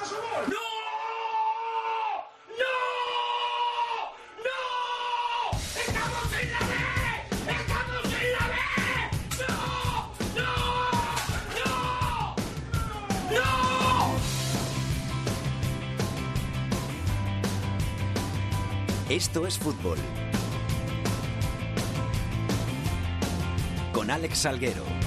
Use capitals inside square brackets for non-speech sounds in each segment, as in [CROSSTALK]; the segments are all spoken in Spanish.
a su gol. ¡No! ¡No! ¡No! ¡Estamos en la B! ¡Estamos en la B! ¡No! ¡No! ¡No! ¡No! Esto es fútbol. Con Alex Salguero.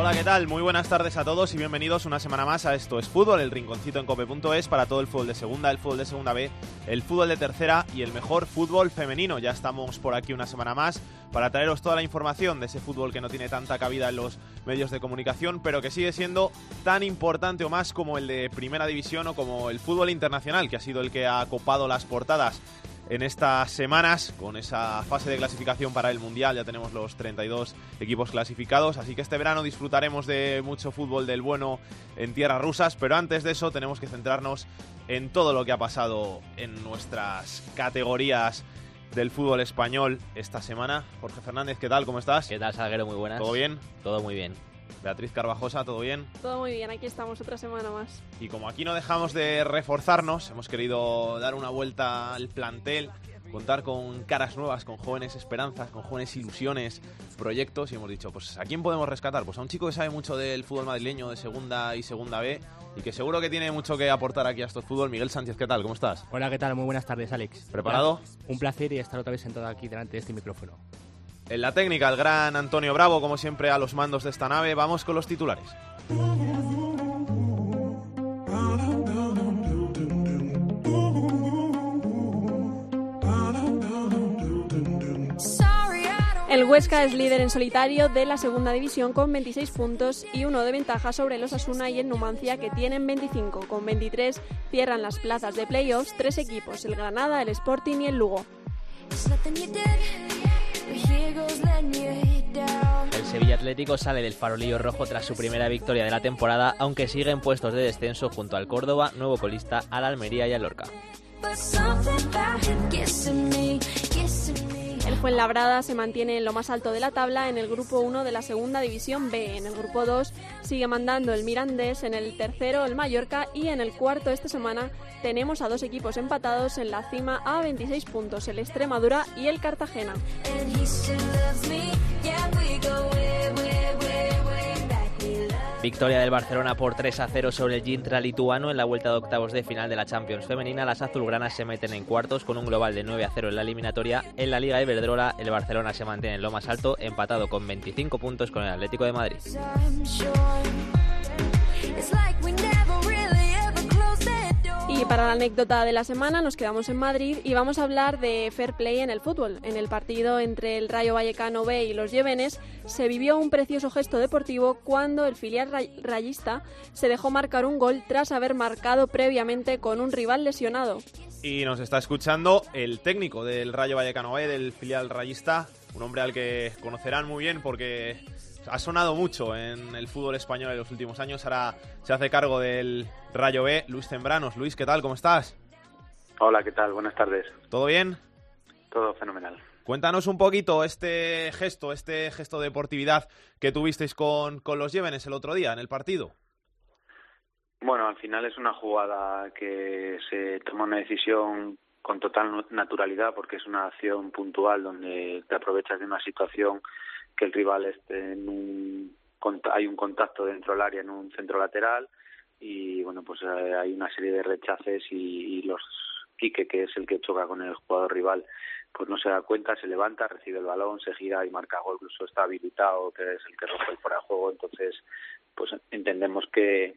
Hola, ¿qué tal? Muy buenas tardes a todos y bienvenidos una semana más a Esto es Fútbol, el rinconcito en cope.es para todo el fútbol de segunda, el fútbol de segunda B, el fútbol de tercera y el mejor fútbol femenino. Ya estamos por aquí una semana más para traeros toda la información de ese fútbol que no tiene tanta cabida en los medios de comunicación, pero que sigue siendo tan importante o más como el de Primera División o como el fútbol internacional, que ha sido el que ha copado las portadas en estas semanas con esa fase de clasificación para el Mundial. Ya tenemos los 32 equipos clasificados, así que este verano disfrutaremos de mucho fútbol del bueno en tierras rusas, pero antes de eso tenemos que centrarnos en todo lo que ha pasado en nuestras categorías del fútbol español esta semana. Jorge Fernández, ¿qué tal? ¿Cómo estás? ¿Qué tal, Salguero? Muy buenas. ¿Todo bien? Todo muy bien. Beatriz Carvajosa, ¿todo bien? Todo muy bien, aquí estamos otra semana más. Y como aquí no dejamos de reforzarnos, hemos querido dar una vuelta al plantel, contar con caras nuevas, con jóvenes esperanzas, con jóvenes ilusiones, proyectos y hemos dicho, pues ¿a quién podemos rescatar? Pues a un chico que sabe mucho del fútbol madrileño de segunda y segunda B y que seguro que tiene mucho que aportar aquí a estos fútbol. Miguel Sánchez, ¿qué tal? ¿Cómo estás? Hola, ¿qué tal? Muy buenas tardes, Alex. ¿Preparado? Un placer y estar otra vez sentado aquí delante de este micrófono. En la técnica, el gran Antonio Bravo, como siempre, a los mandos de esta nave. Vamos con los titulares. El Huesca es líder en solitario de la segunda división con 26 puntos y uno de ventaja sobre los Asuna y el Numancia que tienen 25. Con 23 cierran las plazas de playoffs tres equipos, el Granada, el Sporting y el Lugo. El Sevilla Atlético sale del farolillo rojo tras su primera victoria de la temporada, aunque sigue en puestos de descenso junto al Córdoba, nuevo colista, al Almería y al Lorca. El Fuenlabrada se mantiene en lo más alto de la tabla en el grupo 1 de la segunda división B. En el grupo 2 sigue mandando el Mirandés, en el tercero el Mallorca y en el cuarto esta semana tenemos a dos equipos empatados en la cima a 26 puntos, el Extremadura y el Cartagena. Victoria del Barcelona por 3 a 0 sobre el Gintra lituano en la vuelta de octavos de final de la Champions femenina. Las azulgranas se meten en cuartos con un global de 9 a 0 en la eliminatoria. En la Liga Iberdrola, el Barcelona se mantiene en lo más alto, empatado con 25 puntos con el Atlético de Madrid. Y para la anécdota de la semana nos quedamos en Madrid y vamos a hablar de fair play en el fútbol. En el partido entre el Rayo Vallecano B y los Llévenes se vivió un precioso gesto deportivo cuando el filial ray- rayista se dejó marcar un gol tras haber marcado previamente con un rival lesionado. Y nos está escuchando el técnico del Rayo Vallecano B, del filial rayista, un hombre al que conocerán muy bien porque ha sonado mucho en el fútbol español en los últimos años. Ahora se hace cargo del Rayo B, Luis Zembranos. Luis, ¿qué tal? ¿Cómo estás? Hola, ¿qué tal? Buenas tardes. ¿Todo bien? Todo fenomenal. Cuéntanos un poquito este gesto, este gesto de deportividad que tuvisteis con, con los Llévenes el otro día en el partido. Bueno, al final es una jugada que se toma una decisión con total naturalidad porque es una acción puntual donde te aprovechas de una situación que el rival esté en un hay un contacto dentro del área en un centro lateral y bueno pues eh, hay una serie de rechaces y, los Quique que es el que choca con el jugador rival pues no se da cuenta, se levanta, recibe el balón, se gira y marca gol, incluso está habilitado, que es el que rompe el fuera juego, entonces pues entendemos que,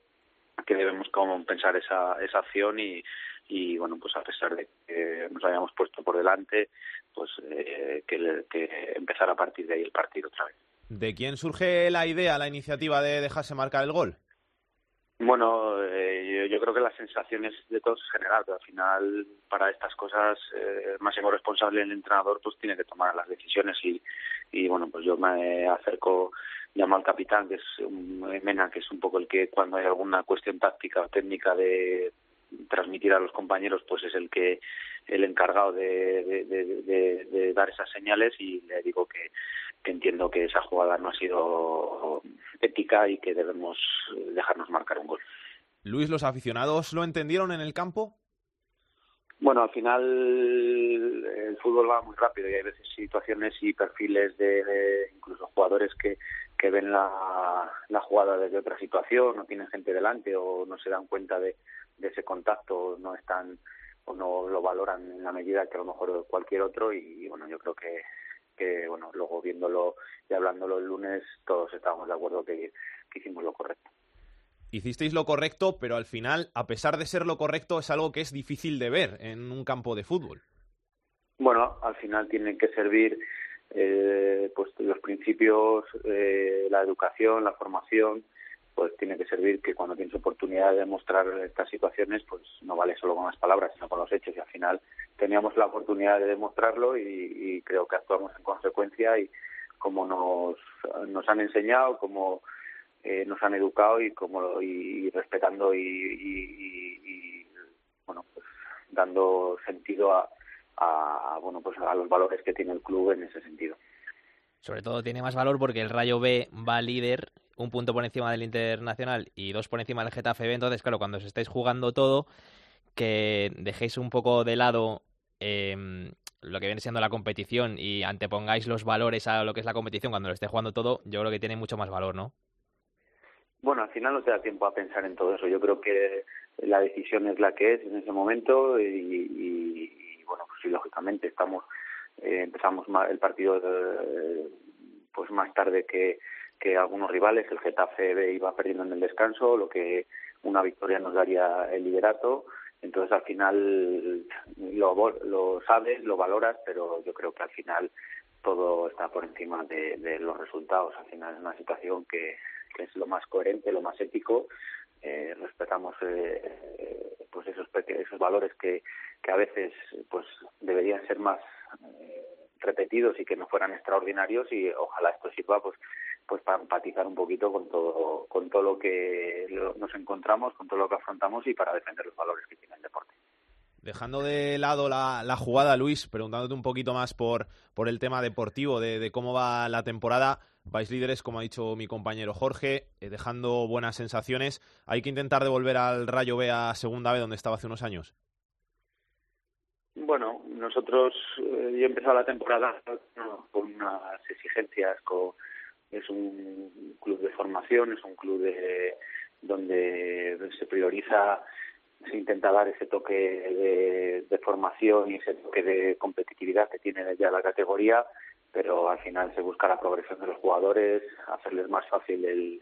que debemos compensar esa, esa acción y, y bueno pues a pesar de que nos hayamos puesto por delante pues eh, que, que empezar a partir de ahí el partido otra vez. ¿De quién surge la idea, la iniciativa de dejarse marcar el gol? Bueno, eh, yo, yo creo que la sensación es de todos en general, pero al final para estas cosas eh, el máximo responsable el entrenador pues tiene que tomar las decisiones y, y bueno pues yo me acerco llamo al capitán que es un, Mena que es un poco el que cuando hay alguna cuestión táctica o técnica de transmitir a los compañeros pues es el que el encargado de, de, de, de- de dar esas señales y le digo que, que entiendo que esa jugada no ha sido ética y que debemos dejarnos marcar un gol. Luis, ¿los aficionados lo entendieron en el campo? Bueno, al final el fútbol va muy rápido y hay veces situaciones y perfiles de, incluso jugadores que, que ven la, la, jugada desde otra situación, no tienen gente delante o no se dan cuenta de, de ese contacto, no están o no lo valoran en la medida que a lo mejor cualquier otro y, bueno, yo creo que, que bueno, luego viéndolo y hablándolo el lunes todos estábamos de acuerdo que, que hicimos lo correcto hicisteis lo correcto, pero al final, a pesar de ser lo correcto, es algo que es difícil de ver en un campo de fútbol. Bueno, al final tienen que servir eh, pues los principios, eh, la educación, la formación, pues tiene que servir que cuando tienes oportunidad de mostrar estas situaciones, pues no vale solo con las palabras, sino con los hechos. Y al final teníamos la oportunidad de demostrarlo y, creo que actuamos en consecuencia y como nos, nos han enseñado, como eh, nos han educado y como y, respetando y, bueno pues dando sentido a, a bueno pues a los valores que tiene el club en ese sentido sobre todo tiene más valor porque el Rayo B va líder un punto por encima del Internacional y dos por encima del Getafe B entonces claro cuando os estáis jugando todo que dejéis un poco de lado em, lo que viene siendo la competición y antepongáis los valores a lo que es la competición cuando lo esté jugando todo, yo creo que tiene mucho más valor, ¿no? Bueno, al final no te da tiempo a pensar en todo eso. Yo creo que la decisión es la que es en ese momento y, bueno, pues sí, lógicamente estamos eh, empezamos el partido eh, pues más tarde que, que algunos rivales. El Getafe iba perdiendo en el descanso, lo que una victoria nos daría el liderato. Entonces al final lo, lo sabes, lo valoras, pero yo creo que al final todo está por encima de, los resultados. Al final es una situación que, que es lo más coherente, lo más ético. Eh, respetamos eh, pues esos esos valores que, que a veces pues deberían ser más eh, repetidos y que no fueran extraordinarios y ojalá esto sirva pues pues para empatizar un poquito con todo con todo lo que nos encontramos con todo lo que afrontamos y para defender los valores que tiene el deporte Dejando de lado la, la jugada, Luis, preguntándote un poquito más por, por el tema deportivo, de, de cómo va la temporada, vais líderes, como ha dicho mi compañero Jorge, eh, dejando buenas sensaciones. ¿Hay que intentar devolver al Rayo B a Segunda B donde estaba hace unos años? Bueno, nosotros, eh, yo he empezado la temporada con unas exigencias, con, es un club de formación, es un club de, donde se prioriza, se intenta dar ese toque de, formación y ese toque de competitividad que tiene ya la categoría pero al final se busca la progresión de los jugadores, hacerles más fácil el,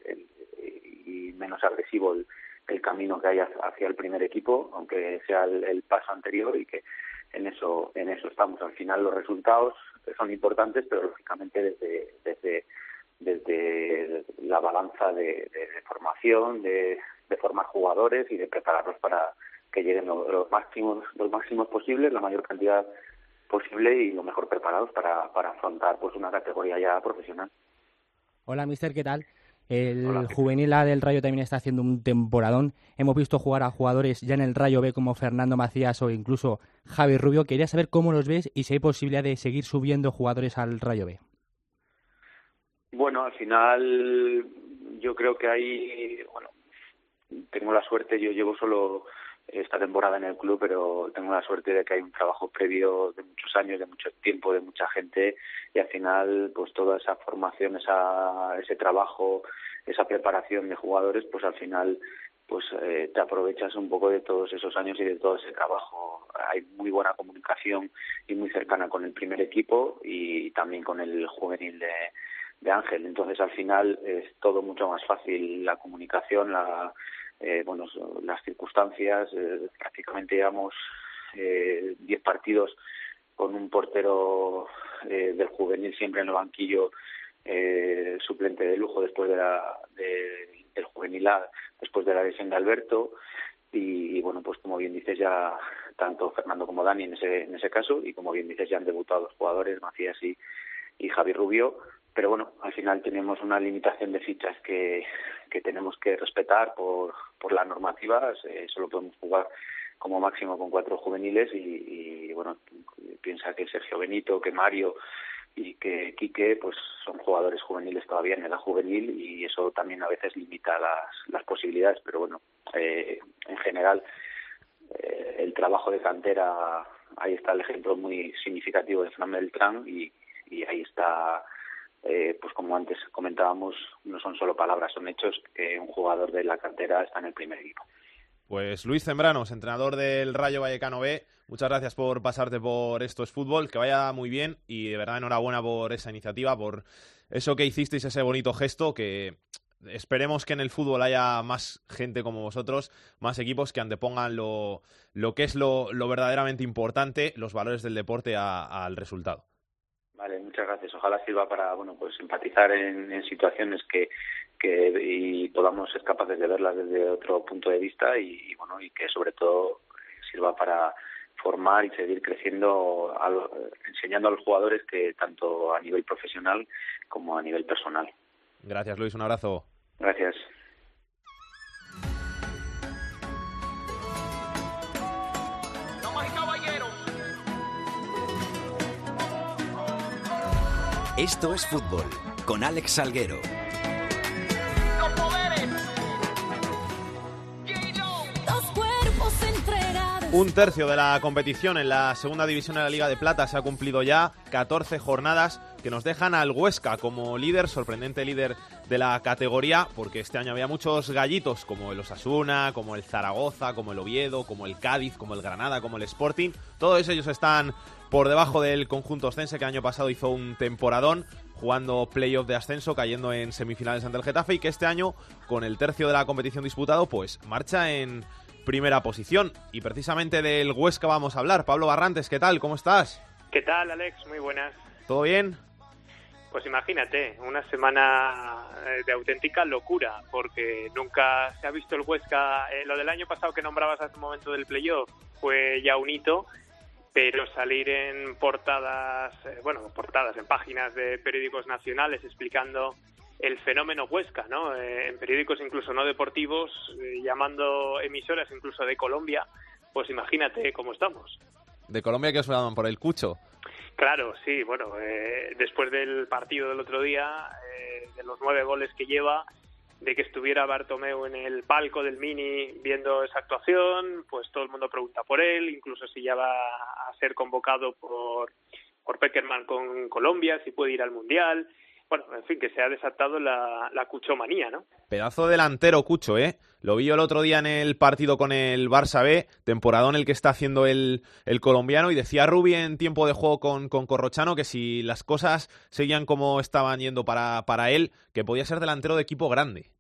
y menos agresivo el, camino que hay hacia el primer equipo, aunque sea el, paso anterior y que en eso en eso estamos. Al final los resultados son importantes, pero lógicamente desde desde desde la balanza de, formación, de, de, formar jugadores y de prepararlos para que lleguen los máximos los máximos posibles, la mayor cantidad posible y lo mejor preparados para, para afrontar pues una categoría ya profesional. Hola, mister, ¿qué tal? El juvenil A del Rayo también está haciendo un temporadón. Hemos visto jugar a jugadores ya en el Rayo B como Fernando Macías o incluso Javi Rubio. Quería saber cómo los ves y si hay posibilidad de seguir subiendo jugadores al Rayo B. Bueno, al final yo creo que hay, bueno, tengo la suerte, yo llevo solo esta temporada en el club, pero tengo la suerte de que hay un trabajo previo de muchos años, de mucho tiempo, de mucha gente y al final pues toda esa formación, esa, ese trabajo, esa preparación de jugadores, pues al final pues eh, te aprovechas un poco de todos esos años y de todo ese trabajo. Hay muy buena comunicación y muy cercana con el primer equipo y también con el juvenil de, de Ángel. Entonces al final es todo mucho más fácil la comunicación, la eh, bueno, las circunstancias, eh, prácticamente llevamos eh, 10 partidos con un portero eh, del juvenil siempre en el banquillo eh, suplente de lujo después de la, de, del juvenil A, después de la lesión de Alberto y, bueno, pues como bien dices ya tanto Fernando como Dani en ese, en ese caso y como bien dices ya han debutado los jugadores Macías y, y Javi Rubio pero bueno, al final tenemos una limitación de fichas que, que tenemos que respetar por, por la normativa, solo podemos jugar como máximo con cuatro juveniles y, y, bueno, piensa que Sergio Benito, que Mario, y que Quique pues son jugadores juveniles todavía en edad juvenil y eso también a veces limita las, las posibilidades. Pero bueno eh, en general eh, el trabajo de cantera ahí está el ejemplo muy significativo de Fran Beltrán y ahí está eh, pues como antes comentábamos no son solo palabras son hechos que un jugador de la cantera está en el primer equipo pues Luis Zembranos, entrenador del Rayo Vallecano B, muchas gracias por pasarte por Esto es Fútbol, que vaya muy bien y de verdad enhorabuena por esa iniciativa, por eso que hicisteis, ese bonito gesto que esperemos que en el fútbol haya más gente como vosotros, más equipos que antepongan lo, que es lo, verdaderamente importante, los valores del deporte al resultado. Vale, muchas gracias. Ojalá sirva para bueno pues empatizar en, en situaciones que que y podamos ser capaces de verlas desde otro punto de vista y, y bueno y que sobre todo sirva para formar y seguir creciendo al, enseñando a los jugadores que tanto a nivel profesional como a nivel personal. Gracias Luis, un abrazo. Gracias. Esto es fútbol con Alex Salguero. Un tercio de la competición en la segunda división de la Liga de Plata se ha cumplido ya, 14 jornadas que nos dejan al Huesca como líder, sorprendente líder de la categoría, porque este año había muchos gallitos como el Osasuna, como el Zaragoza, como el Oviedo, como el Cádiz, como el Granada, como el Sporting. Todos ellos están por debajo del conjunto ostense que el año pasado hizo un temporadón jugando playoff de ascenso, cayendo en semifinales ante el Getafe y que este año, con el tercio de la competición disputado, pues marcha en primera posición. Y precisamente del Huesca vamos a hablar. Pablo Barrantes, ¿qué tal? ¿Cómo estás? ¿Qué tal, Alex? Muy buenas. ¿Todo bien? Pues imagínate, una semana eh, de auténtica locura, porque nunca se ha visto el Huesca. eh, lo del año pasado que nombrabas hace un momento del playoff fue ya un hito, pero salir en portadas, eh, bueno, portadas en páginas de periódicos nacionales explicando el fenómeno Huesca, ¿no? Eh, en periódicos incluso no deportivos, llamando emisoras incluso de Colombia, pues imagínate cómo estamos. De Colombia que os llaman por el cucho. Claro, sí, bueno, eh, después del partido del otro día, eh, de los nueve goles que lleva, de que estuviera Bartomeu en el palco del Mini viendo esa actuación, pues todo el mundo pregunta por él, incluso si ya va a ser convocado por, por Peckerman con Colombia, si puede ir al Mundial. Bueno, en fin, que se ha desatado la, la cuchomanía, ¿no? Pedazo delantero Cucho, ¿eh? Lo vi yo el otro día en el partido con el Barça B, temporadón el que está haciendo el, el colombiano, y decía Rubi en tiempo de juego con, con Corrochano que si las cosas seguían como estaban yendo para, para él, que podía ser delantero de equipo grande.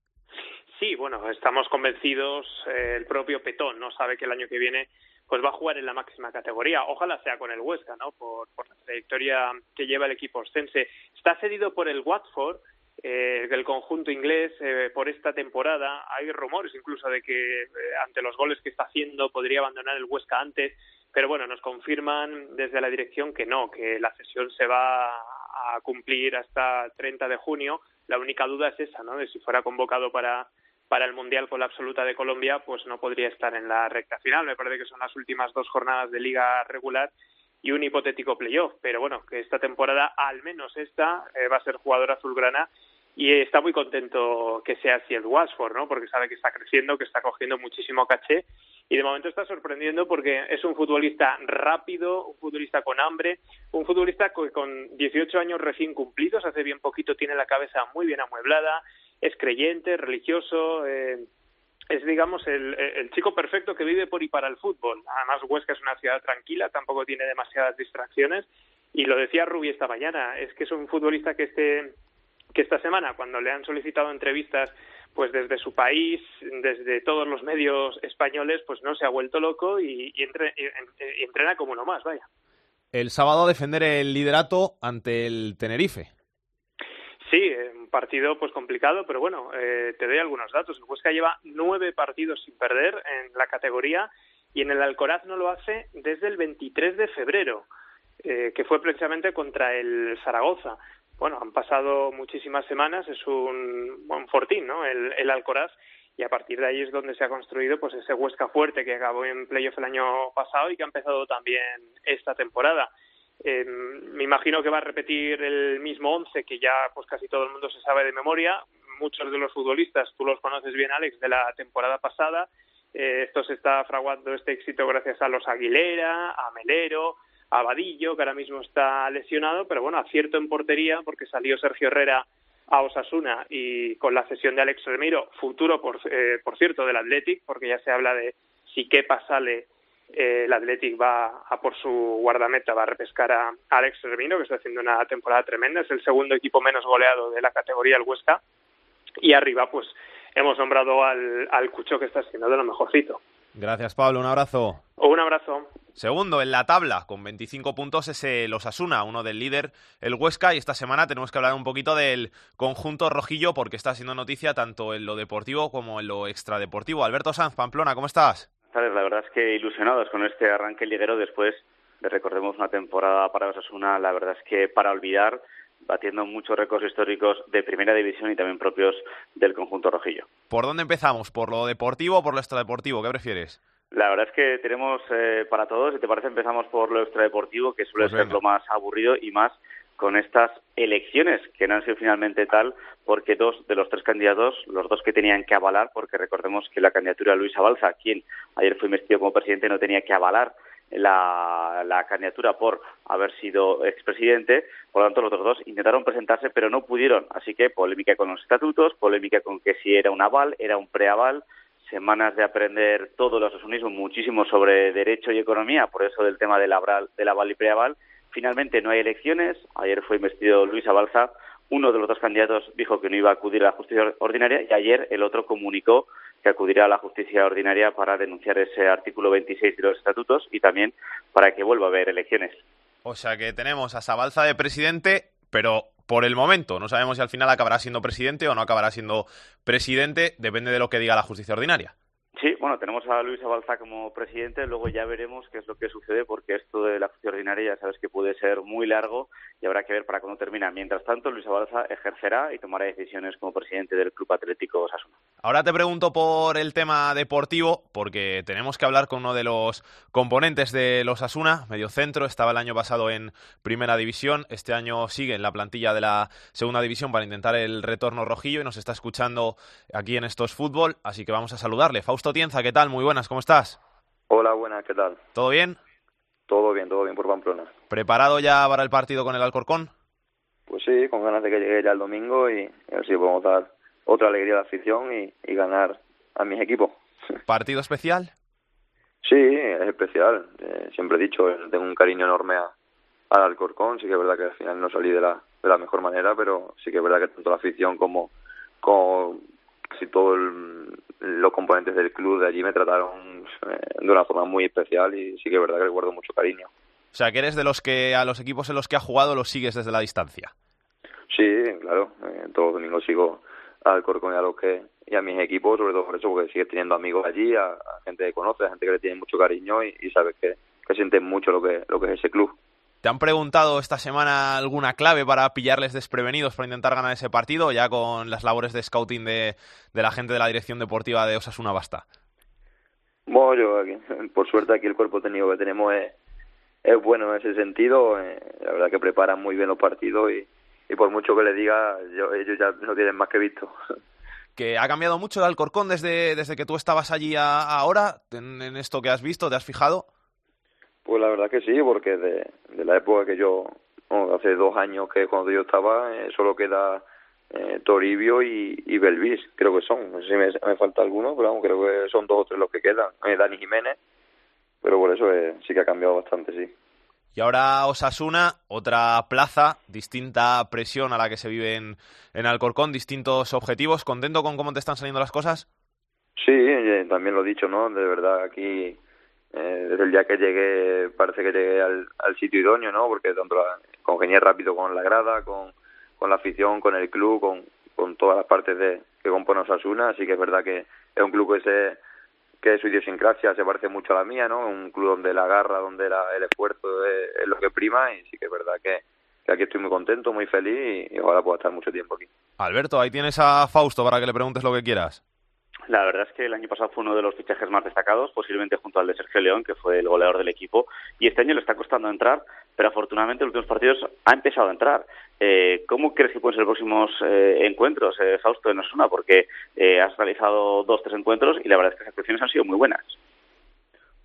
Sí, bueno, estamos convencidos, eh, el propio Petón no sabe que el año que viene pues va a jugar en la máxima categoría. Ojalá sea con el Huesca, ¿no? Por, por la trayectoria que lleva el equipo ostense. Está cedido por el Watford, eh, del conjunto inglés, eh, por esta temporada. Hay rumores incluso de que eh, ante los goles que está haciendo podría abandonar el Huesca antes, pero bueno, nos confirman desde la dirección que no, que la cesión se va a cumplir hasta 30 de junio. La única duda es esa, ¿no? De si fuera convocado para para el Mundial con la absoluta de Colombia, pues no podría estar en la recta final. Me parece que son las últimas dos jornadas de liga regular y un hipotético playoff. Pero bueno, que esta temporada, al menos esta, eh, va a ser jugador azulgrana y está muy contento que sea así el Watford, ¿no? Porque sabe que está creciendo, que está cogiendo muchísimo caché y de momento está sorprendiendo porque es un futbolista rápido, un futbolista con hambre, un futbolista que con 18 años recién cumplidos, hace bien poquito tiene la cabeza muy bien amueblada, es creyente, religioso, eh, es digamos el, chico perfecto que vive por y para el fútbol. Además Huesca es una ciudad tranquila, tampoco tiene demasiadas distracciones y lo decía Rubi esta mañana, es que es un futbolista que este que esta semana cuando le han solicitado entrevistas pues desde su país, desde todos los medios españoles, pues no se ha vuelto loco y, y, entre, y, y entrena como uno más, vaya. El sábado a defender el liderato ante el Tenerife. Sí, un partido pues complicado, pero bueno, eh, te doy algunos datos. El Huesca lleva nueve partidos sin perder en la categoría y en el Alcoraz no lo hace desde el 23 de febrero, eh, que fue precisamente contra el Zaragoza. Bueno, han pasado muchísimas semanas, es un buen fortín, ¿no? El, el Alcoraz y a partir de ahí es donde se ha construido pues ese Huesca fuerte que acabó en playoff el año pasado y que ha empezado también esta temporada. Eh, me imagino que va a repetir el mismo once que ya pues casi todo el mundo se sabe de memoria. Muchos de los futbolistas, tú los conoces bien, Alex, de la temporada pasada. Eh, esto se está fraguando este éxito gracias a los Aguilera, a Melero, a Vadillo, que ahora mismo está lesionado, pero bueno, acierto en portería porque salió Sergio Herrera a Osasuna y con la cesión de Alex Remiro, futuro, por, eh, por cierto, del Athletic, porque ya se habla de si Kepa sale, eh, el Athletic va a por su guardameta, va a repescar a Alex Remiro, que está haciendo una temporada tremenda, es el segundo equipo menos goleado de la categoría, el Huesca, y arriba, pues, hemos nombrado al, al Cucho, que está siendo de lo mejorcito. Gracias, Pablo. Un abrazo. Un abrazo. Segundo en la tabla, con 25 puntos, es el Osasuna, uno del líder, el Huesca. Y esta semana tenemos que hablar un poquito del conjunto rojillo, porque está siendo noticia tanto en lo deportivo como en lo extradeportivo. Alberto Sanz, Pamplona, ¿cómo estás? La verdad es que ilusionados con este arranque liguero después de recordemos una temporada para Osasuna, la verdad es que para olvidar batiendo muchos récords históricos de primera división y también propios del conjunto rojillo. ¿Por dónde empezamos? ¿Por lo deportivo o por lo extradeportivo? ¿Qué prefieres? La verdad es que tenemos eh, para todos, si te parece, empezamos por lo extradeportivo, que suele pues ser lo más aburrido y más con estas elecciones que no han sido finalmente tal porque dos de los tres candidatos, los dos que tenían que avalar, porque recordemos que la candidatura de Luis Abalza, quien ayer fue investido como presidente, no tenía que avalar la, la, candidatura por haber sido expresidente, por lo tanto los otros dos intentaron presentarse pero no pudieron, así que polémica con los estatutos, polémica con que si era un aval, era un preaval, semanas de aprender todo los asunismo, muchísimo sobre derecho y economía, por eso del tema del aval, del aval y preaval, finalmente no hay elecciones, ayer fue investido Luis Abalza, uno de los dos candidatos dijo que no iba a acudir a la justicia ordinaria y ayer el otro comunicó que acudirá a la justicia ordinaria para denunciar ese artículo 26 de los estatutos y también para que vuelva a haber elecciones. O sea que tenemos a Sabalza de presidente, pero por el momento no sabemos si al final acabará siendo presidente o no acabará siendo presidente, depende de lo que diga la justicia ordinaria. Sí, bueno, tenemos a Luis Abalza como presidente, luego ya veremos qué es lo que sucede, porque esto de la justicia ordinaria ya sabes que puede ser muy largo y habrá que ver para cuándo termina. Mientras tanto, Luis Abalza ejercerá y tomará decisiones como presidente del Club Atlético Osasuna. Ahora te pregunto por el tema deportivo, porque tenemos que hablar con uno de los componentes de los Asuna, medio centro, estaba el año pasado en Primera División, este año sigue en la plantilla de la Segunda División para intentar el retorno rojillo y nos está escuchando aquí en Estos Fútbol, así que vamos a saludarle. Fausto Tienza, ¿qué tal? Muy buenas, ¿cómo estás? Hola, buenas, ¿qué tal? ¿Todo bien? Todo bien, todo bien por Pamplona. ¿Preparado ya para el partido con el Alcorcón? Pues sí, con ganas de que llegue ya el domingo y a ver si podemos dar otra alegría a la afición y, y ganar a mis equipos. [LAUGHS] ¿Partido especial? Sí, es especial. Eh, siempre he dicho, tengo un cariño enorme a, al Alcorcón. Sí que es verdad que al final no salí de la, de la mejor manera, pero sí que es verdad que tanto la afición como, como casi todos los componentes del club de allí me trataron eh, de una forma muy especial y sí que es verdad que le guardo mucho cariño. O sea, que eres de los que a los equipos en los que ha jugado los sigues desde la distancia. Sí, claro. Eh, todos los domingos sigo al Corcón y a los que y a mis equipos, sobre todo por eso, porque sigues teniendo amigos allí, a, gente que conoce, a gente que le tiene mucho cariño y, y sabes que, que sienten mucho lo que, lo que es ese club. ¿Te han preguntado esta semana alguna clave para pillarles desprevenidos para intentar ganar ese partido? Ya con las labores de scouting de, de la gente de la dirección deportiva de Osasuna basta. Bueno, yo aquí, por suerte aquí el cuerpo técnico que tenemos es, es bueno en ese sentido. Eh, la verdad que preparan muy bien los partidos y, y por mucho que le diga, yo, ellos ya no tienen más que visto. [LAUGHS] ¿Que ha cambiado mucho el Alcorcón desde, desde que tú estabas allí a, a ahora? En, en esto que has visto, ¿te has fijado? Pues la verdad que sí, porque de, de la época que yo, hace dos años que cuando yo estaba, eh, solo queda eh, Toribio y, y Belvis, creo que son. No sé si me, me falta alguno, pero vamos, creo que son dos o tres los que quedan. Eh, Dani Jiménez, pero por eso eh, sí que ha cambiado bastante, sí. Y ahora Osasuna, otra plaza, distinta presión a la que se vive en, en Alcorcón, distintos objetivos. ¿Contento con cómo te están saliendo las cosas? Sí, eh, también lo he dicho, ¿no? De verdad, aquí eh, desde el día que llegué parece que llegué al, al sitio idóneo, ¿no? Porque tanto la, congenié rápido con la grada, con, con la afición, con el club, con, con todas las partes de, que compone Osasuna, así que es verdad que es un club que se que su idiosincrasia se parece mucho a la mía, ¿no? Un club donde la garra, donde la, el esfuerzo es, lo que prima y sí que es verdad que, que aquí estoy muy contento, muy feliz y, y ojalá pueda estar mucho tiempo aquí. Alberto, ahí tienes a Fausto para que le preguntes lo que quieras. La verdad es que el año pasado fue uno de los fichajes más destacados, posiblemente junto al de Sergio León, que fue el goleador del equipo, y este año le está costando entrar, pero afortunadamente en los últimos partidos ha empezado a entrar. Eh, ¿Cómo crees que pueden ser los próximos eh, encuentros, eh, Fausto, en Osasuna? Porque eh, has realizado dos, tres encuentros y la verdad es que las actuaciones han sido muy buenas.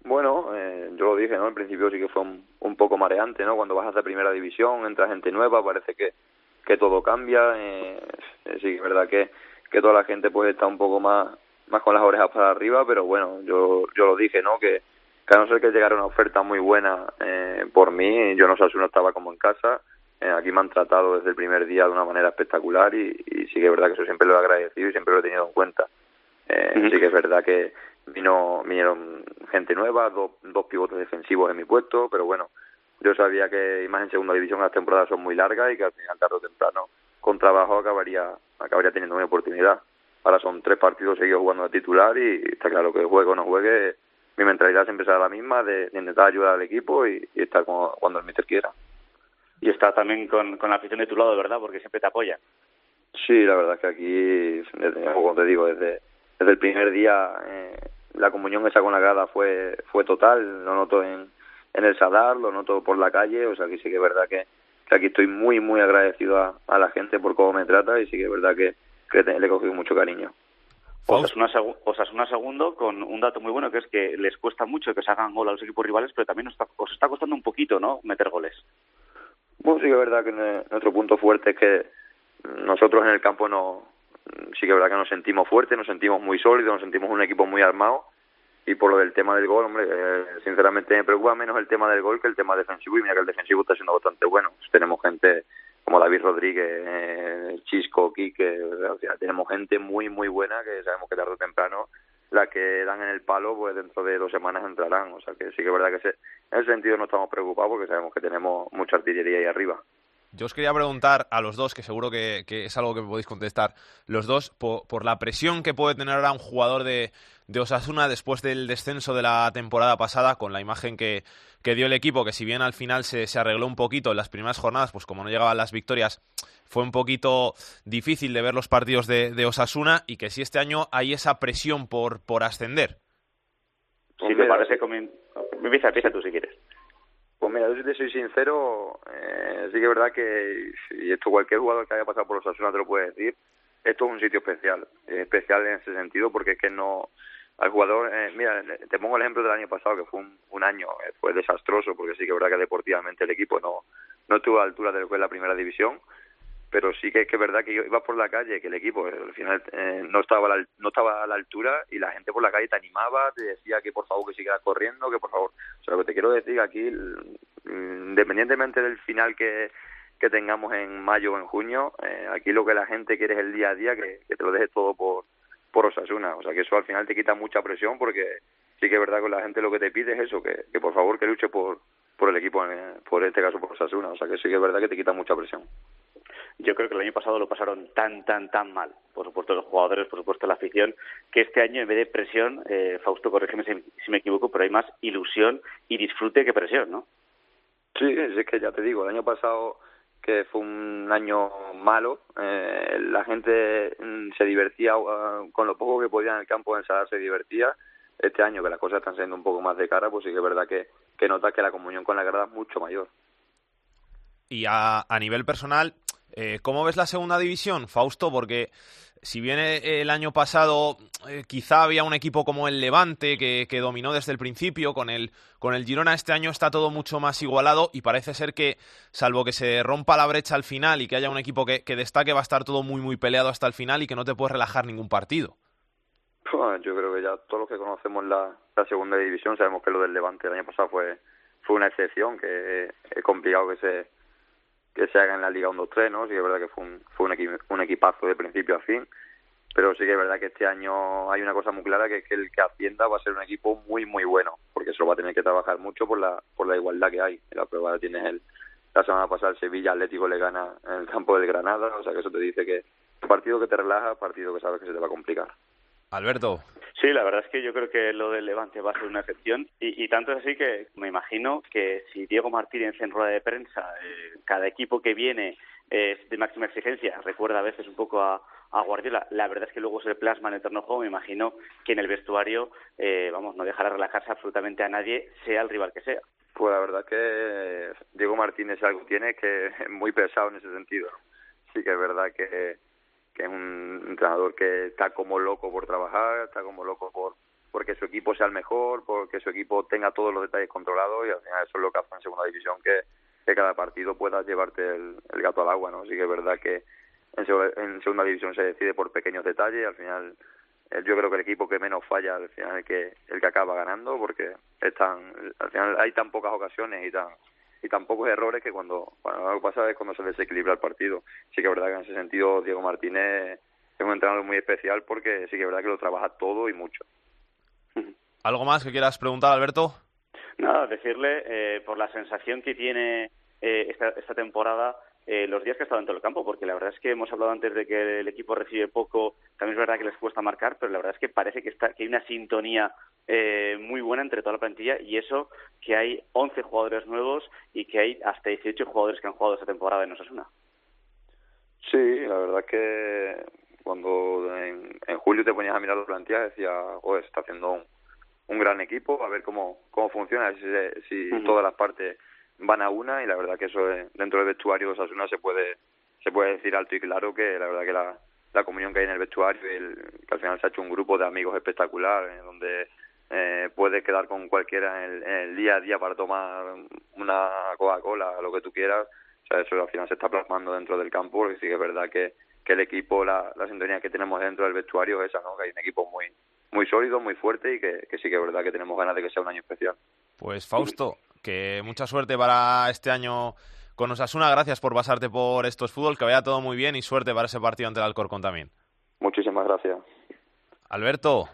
Bueno, eh, yo lo dije, ¿no? Al principio sí que fue un, poco mareante, ¿no? Cuando vas a primera división, entra gente nueva, parece que, que todo cambia. Eh, sí es verdad que, que toda la gente pues está un poco más más con las orejas para arriba, pero bueno, yo yo lo dije, ¿no? Que, que a no ser que llegara una oferta muy buena eh, por mí, yo no sé si uno estaba como en casa. Eh, aquí me han tratado desde el primer día de una manera espectacular y, y sí que es verdad que eso siempre lo he agradecido y siempre lo he tenido en cuenta. Eh, Sí que es verdad que vino vinieron gente nueva, dos, dos pivotes defensivos en mi puesto, pero bueno, yo sabía que y más en segunda división las temporadas son muy largas y que al final tarde o temprano con trabajo acabaría acabaría teniendo mi oportunidad. Ahora son tres partidos seguidos jugando de titular y está claro que juegue o no juegue, mi mentalidad siempre será la misma de, de intentar ayudar al equipo y, y estar como, cuando el míster quiera. Y está también con, con la afición de tu lado, ¿verdad? Porque siempre te apoya. Sí, la verdad es que aquí, desde, como te digo, desde, desde el primer día eh, la comunión esa con la grada fue fue total, lo noto en, en el Sadar, lo noto por la calle, o sea que sí que es verdad que, que aquí estoy muy muy agradecido a, a la gente por cómo me trata y sí que es verdad que, que te- le he cogido mucho cariño. Osasuna, Osasuna segundo con un dato muy bueno que es que les cuesta mucho que se hagan gol a los equipos rivales, pero también os está, os está costando un poquito, ¿no? Meter goles. Bueno, sí que es verdad que nuestro punto fuerte es que nosotros en el campo no, sí que es verdad que nos sentimos fuertes, nos sentimos muy sólidos, nos sentimos un equipo muy armado y por lo del tema del gol, hombre, eh, sinceramente me preocupa menos el tema del gol que el tema defensivo y mira que el defensivo está siendo bastante bueno. Tenemos gente como David Rodríguez, eh, Chisco, Quique, o sea, tenemos gente muy muy buena que sabemos que tarde o temprano la que dan en el palo, pues dentro de dos semanas entrarán. O sea que sí que es verdad que ese- en ese sentido no estamos preocupados porque sabemos que tenemos mucha artillería ahí arriba. Yo os quería preguntar a los dos, que seguro que, que es algo que me podéis contestar, los dos, por, por la presión que puede tener ahora un jugador de, de Osasuna después del descenso de la temporada pasada, con la imagen que, que dio el equipo, que si bien al final se, se arregló un poquito en las primeras jornadas, pues como no llegaban las victorias, fue un poquito difícil de ver los partidos de, de Osasuna y que si este año hay esa presión por, por ascender. Si te parece, comi- empieza, empieza tú si quieres. Pues mira, yo si te soy sincero, eh, sí que es verdad que, y esto cualquier jugador que haya pasado por los Osasuna te lo puede decir, esto es un sitio especial, eh, especial en ese sentido porque es que no, al jugador, eh, mira, te pongo el ejemplo del año pasado que fue un, año, eh, fue desastroso porque sí que es verdad que deportivamente el equipo no, no estuvo a la altura de lo que es la primera división, pero sí que es que es verdad que yo iba por la calle, que el equipo eh, al final eh, no estaba a la, no estaba a la altura y la gente por la calle te animaba, te decía que por favor que siguieras corriendo, que por favor, o sea, lo que te quiero decir aquí, mm, independientemente del final que, que tengamos en mayo o en junio, aquí lo que la gente quiere es el día a día, que, que te lo dejes todo por, por Osasuna, o sea que eso al final te quita mucha presión porque sí que es verdad que la gente lo que te pide es eso, que, que por favor que luche por, por el equipo, por este caso por Osasuna, o sea que sí que es verdad que te quita mucha presión. Yo creo que el año pasado lo pasaron tan, tan, tan mal. Por supuesto los jugadores, por supuesto la afición, que este año en vez de presión, eh, Fausto, corrígeme si, si me equivoco, pero hay más ilusión y disfrute que presión, ¿no? Sí, es que ya te digo, el año pasado que fue un año malo, eh, la gente mm, se divertía uh, con lo poco que podía en el campo en Sadar se divertía. Este año que las cosas están siendo un poco más de cara, pues sí que es verdad que, que notas que la comunión con la grada es mucho mayor. Y a, a nivel personal, eh, ¿cómo ves la segunda división, Fausto? Porque si bien eh, el año pasado eh, quizá había un equipo como el Levante que, que, dominó desde el principio, con el, con el Girona este año está todo mucho más igualado y parece ser que, salvo que se rompa la brecha al final y que haya un equipo que, que destaque, va a estar todo muy, muy peleado hasta el final y que no te puedes relajar ningún partido. Yo creo que ya todos los que conocemos la, la segunda división sabemos que lo del Levante el año pasado fue, fue una excepción, que es complicado que se que se haga en la Liga 1-2-3, ¿no? Sí que es verdad que fue un, fue un, un equipazo de principio a fin, pero sí que es verdad que este año hay una cosa muy clara que es que el que ascienda va a ser un equipo muy muy bueno, porque eso va a tener que trabajar mucho por la por la igualdad que hay. La prueba tienes el la semana pasada el Sevilla Atlético le gana en el campo del Granada, o sea que eso te dice que partido que te relaja, partido que sabes que se te va a complicar. Alberto. Sí, la verdad es que yo creo que lo del Levante va a ser una excepción y, y tanto es así que me imagino que si Diego Martínez en rueda de prensa, eh, cada equipo que viene es de máxima exigencia, recuerda a veces un poco a, a Guardiola. La verdad es que luego se plasma en el terreno juego. Me imagino que en el vestuario, eh, vamos, no dejará relajarse absolutamente a nadie, sea el rival que sea. Pues la verdad que Diego Martínez algo tiene que es muy pesado en ese sentido. Sí que es verdad que, que es un entrenador que está como loco por trabajar, está como loco por porque su equipo sea el mejor, porque su equipo tenga todos los detalles controlados y al final eso es lo que hace en segunda división, que, cada partido pueda llevarte el, el gato al agua, ¿no? Así que es verdad que en, segunda división se decide por pequeños detalles al final eh, yo creo que el equipo que menos falla al final es el que el que acaba ganando porque están al final hay tan pocas ocasiones y tan y tan pocos errores que cuando, lo que pasa es cuando se desequilibra el partido. Sí que es verdad que en ese sentido Diego Martínez es un entrenador muy especial porque sí que es verdad que lo trabaja todo y mucho. [LAUGHS] Algo más que quieras preguntar Alberto nada decirle eh, por la sensación que tiene eh, esta, esta temporada eh, los días que ha estado dentro del campo, porque la verdad es que hemos hablado antes de que el equipo recibe poco, también es verdad que les cuesta marcar, pero la verdad es que parece que, está, que hay una sintonía eh, muy buena entre toda la plantilla y eso que hay 11 jugadores nuevos y que hay hasta 18 jugadores que han jugado esta temporada en Osasuna. Sí, la verdad es que cuando en, julio te ponías a mirar la plantilla decía, oh, está haciendo un, gran equipo, a ver cómo, cómo funciona, si, si todas las partes van a una y la verdad que eso dentro del vestuario de Osasuna se puede se puede decir alto y claro que la verdad que la, la comunión que hay en el vestuario el, que al final se ha hecho un grupo de amigos espectacular en donde eh, puedes quedar con cualquiera en el, día a día para tomar una Coca-Cola lo que tú quieras. O sea eso al final se está plasmando dentro del campo y sí que es verdad que, que el equipo la, la sintonía que tenemos dentro del vestuario es esa no que hay un equipo muy muy sólido muy fuerte y que sí que es verdad que tenemos ganas de que sea un año especial pues Fausto que mucha suerte para este año con Osasuna. Gracias por pasarte por estos fútbol, que vaya todo muy bien y suerte para ese partido ante el Alcorcón también. Muchísimas gracias. Alberto.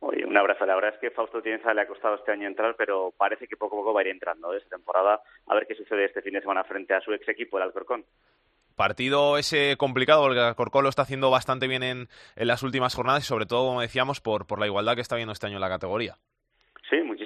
Oye, un abrazo. La verdad es que Fausto Tienza le ha costado este año entrar, pero parece que poco a poco va a ir entrando esta temporada. A ver qué sucede este fin de semana frente a su ex equipo, el Alcorcón. Partido ese complicado, porque el Alcorcón lo está haciendo bastante bien en, en las últimas jornadas y sobre todo, como decíamos, por, por la igualdad que está viendo este año en la categoría.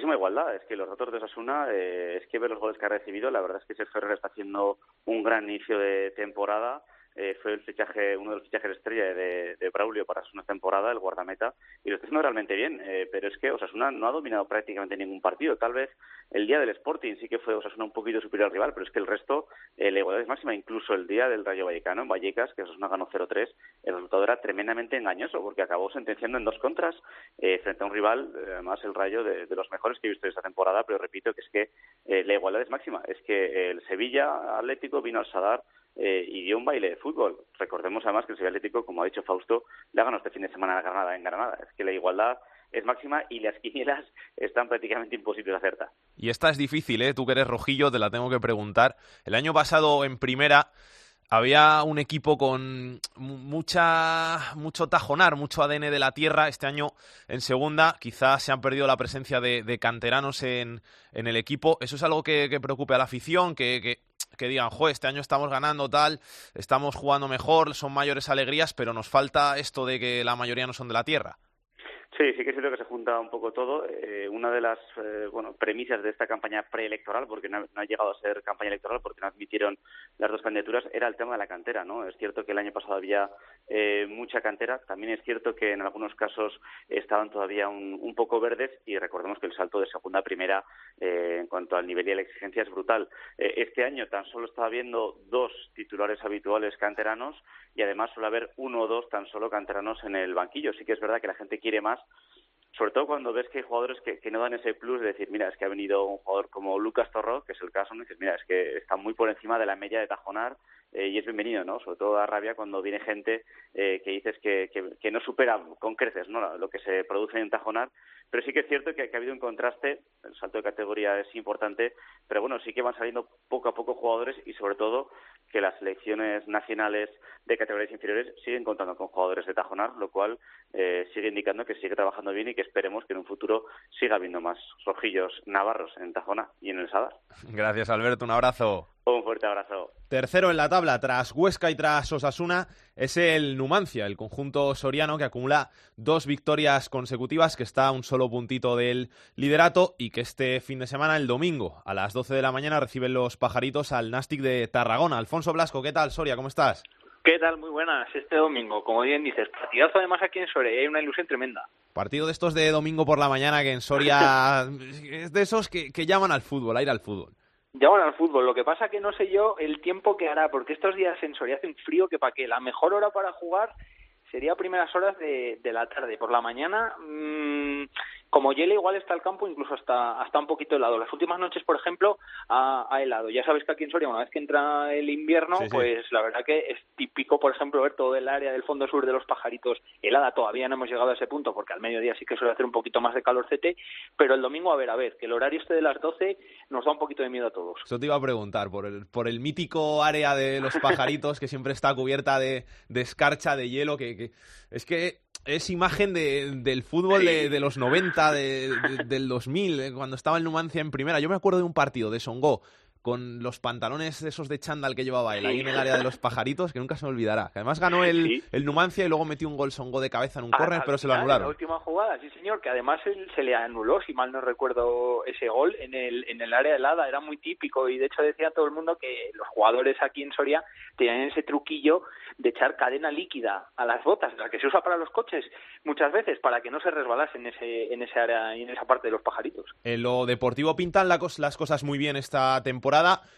Muchísima igualdad. Es que los datos de Osasuna, eh, es que ver los goles que ha recibido, la verdad es que Sergio Herrera está haciendo un gran inicio de temporada eh, fue el fichaje, uno de los fichajes estrella de, de Braulio para su temporada, el guardameta, y lo está haciendo realmente bien, eh, pero es que Osasuna no ha dominado prácticamente ningún partido, tal vez el día del Sporting sí que fue Osasuna un poquito superior al rival, pero es que el resto, eh, la igualdad es máxima, incluso el día del Rayo Vallecano en Vallecas, que Osasuna ganó 0-3, el resultado era tremendamente engañoso, porque acabó sentenciando en dos contras eh, frente a un rival, eh, además el Rayo de, de, los mejores que he visto esta temporada, pero repito que es que eh, la igualdad es máxima, es que el Sevilla Atlético vino al Sadar eh, y dio un baile de fútbol. Recordemos además que el Sevilla Atlético, como ha dicho Fausto, le ganado este fin de semana a Granada en Granada. Es que la igualdad es máxima y las [LAUGHS] quinielas están prácticamente imposibles de acertar. Y esta es difícil, ¿eh? Tú que eres rojillo, te la tengo que preguntar. El año pasado en primera había un equipo con mucha mucho tajonar, mucho ADN de la tierra. Este año en segunda quizás se han perdido la presencia de, canteranos en, en, el equipo. ¿Eso es algo que, preocupe a la afición? Que, que digan, jo, este año estamos ganando tal, estamos jugando mejor, son mayores alegrías, pero nos falta esto de que la mayoría no son de la tierra. Sí, sí que es cierto que se junta un poco todo. Eh, una de las eh, bueno, premisas de esta campaña preelectoral, porque no, ha llegado a ser campaña electoral porque no admitieron las dos candidaturas, era el tema de la cantera. ¿no? Es cierto que el año pasado había eh, mucha cantera. También es cierto que en algunos casos estaban todavía un, un poco verdes y recordemos que el salto de segunda a primera eh, en cuanto al nivel y a la exigencia es brutal. Este año tan solo está habiendo dos titulares habituales canteranos y además suele haber uno o dos tan solo canteranos en el banquillo. Sí que es verdad que la gente quiere más sobre todo cuando ves que hay jugadores que, que, no dan ese plus de decir, mira, es que ha venido un jugador como Lucas Torro, que es el caso, y dices, mira, es que está muy por encima de la media de Tajonar eh, y es bienvenido, ¿no? Sobre todo da rabia cuando viene gente eh, que dices que, que, que, no supera con creces, ¿no? Lo que se produce en Tajonar, pero sí que es cierto que, que ha habido un contraste, el salto de categoría es importante, pero bueno, sí que van saliendo poco a poco jugadores y sobre todo que las selecciones nacionales de categorías inferiores siguen contando con jugadores de Tajonar, lo cual eh, sigue indicando que sigue trabajando bien y que esperemos que en un futuro siga habiendo más rojillos navarros en Tajona y en el Sadar. Gracias, Alberto. Un abrazo. Un fuerte abrazo. Tercero en la tabla, tras Huesca y tras Osasuna, es el Numancia, el conjunto soriano que acumula dos victorias consecutivas, que está a un solo puntito del liderato y que este fin de semana, el domingo, a las 12 de la mañana, reciben los pajaritos al Nastic de Tarragona. Alfonso Blasco, ¿qué tal, Soria? ¿Cómo estás? ¿Qué tal? Muy buenas. Este domingo, como bien dices, partidazo además aquí en Soria hay una ilusión tremenda. Partido de estos de domingo por la mañana que en Soria [LAUGHS] es de esos que, que llaman al fútbol, a ir al fútbol. Llaman al fútbol. Lo que pasa que no sé yo el tiempo que hará, porque estos días en Soria hace un frío que para qué. La mejor hora para jugar sería primeras horas de, de la tarde. Por la mañana, mmm, como hielo igual está el campo incluso hasta hasta un poquito helado. Las últimas noches, por ejemplo, ha, ha helado. Ya sabes que aquí en Soria, una vez que entra el invierno, Sí, sí. pues la verdad que es típico, por ejemplo, ver todo el área del fondo sur de los pajaritos helada. Todavía no hemos llegado a ese punto porque al mediodía sí que suele hacer un poquito más de calorcete, pero el domingo, a ver, a ver, que el horario este de las 12 nos da un poquito de miedo a todos. Eso te iba a preguntar, por el, por el mítico área de los pajaritos que siempre está cubierta de, de escarcha, de hielo, que, que- es que es imagen de- del fútbol de, de los 90, de- de- del 2000, eh, cuando estaba el Numancia en primera. Yo me acuerdo de un partido de Songó con los pantalones esos de chándal que llevaba él ahí en el área de los pajaritos, que nunca se me olvidará. Que además ganó el, el Numancia y luego metió un gol Songó de cabeza en un córner, pero se lo en La anularon. última jugada, sí señor, que además él- se le anuló, si mal no recuerdo, ese gol en el, en el área helada, era muy típico y de hecho decía todo el mundo que los jugadores aquí en Soria tenían ese truquillo de echar cadena líquida a las botas, la que se usa para los coches muchas veces, para que no se resbalasen en ese, en ese área y en esa parte de los pajaritos. En lo deportivo pintan la cos- las cosas muy bien esta temporada.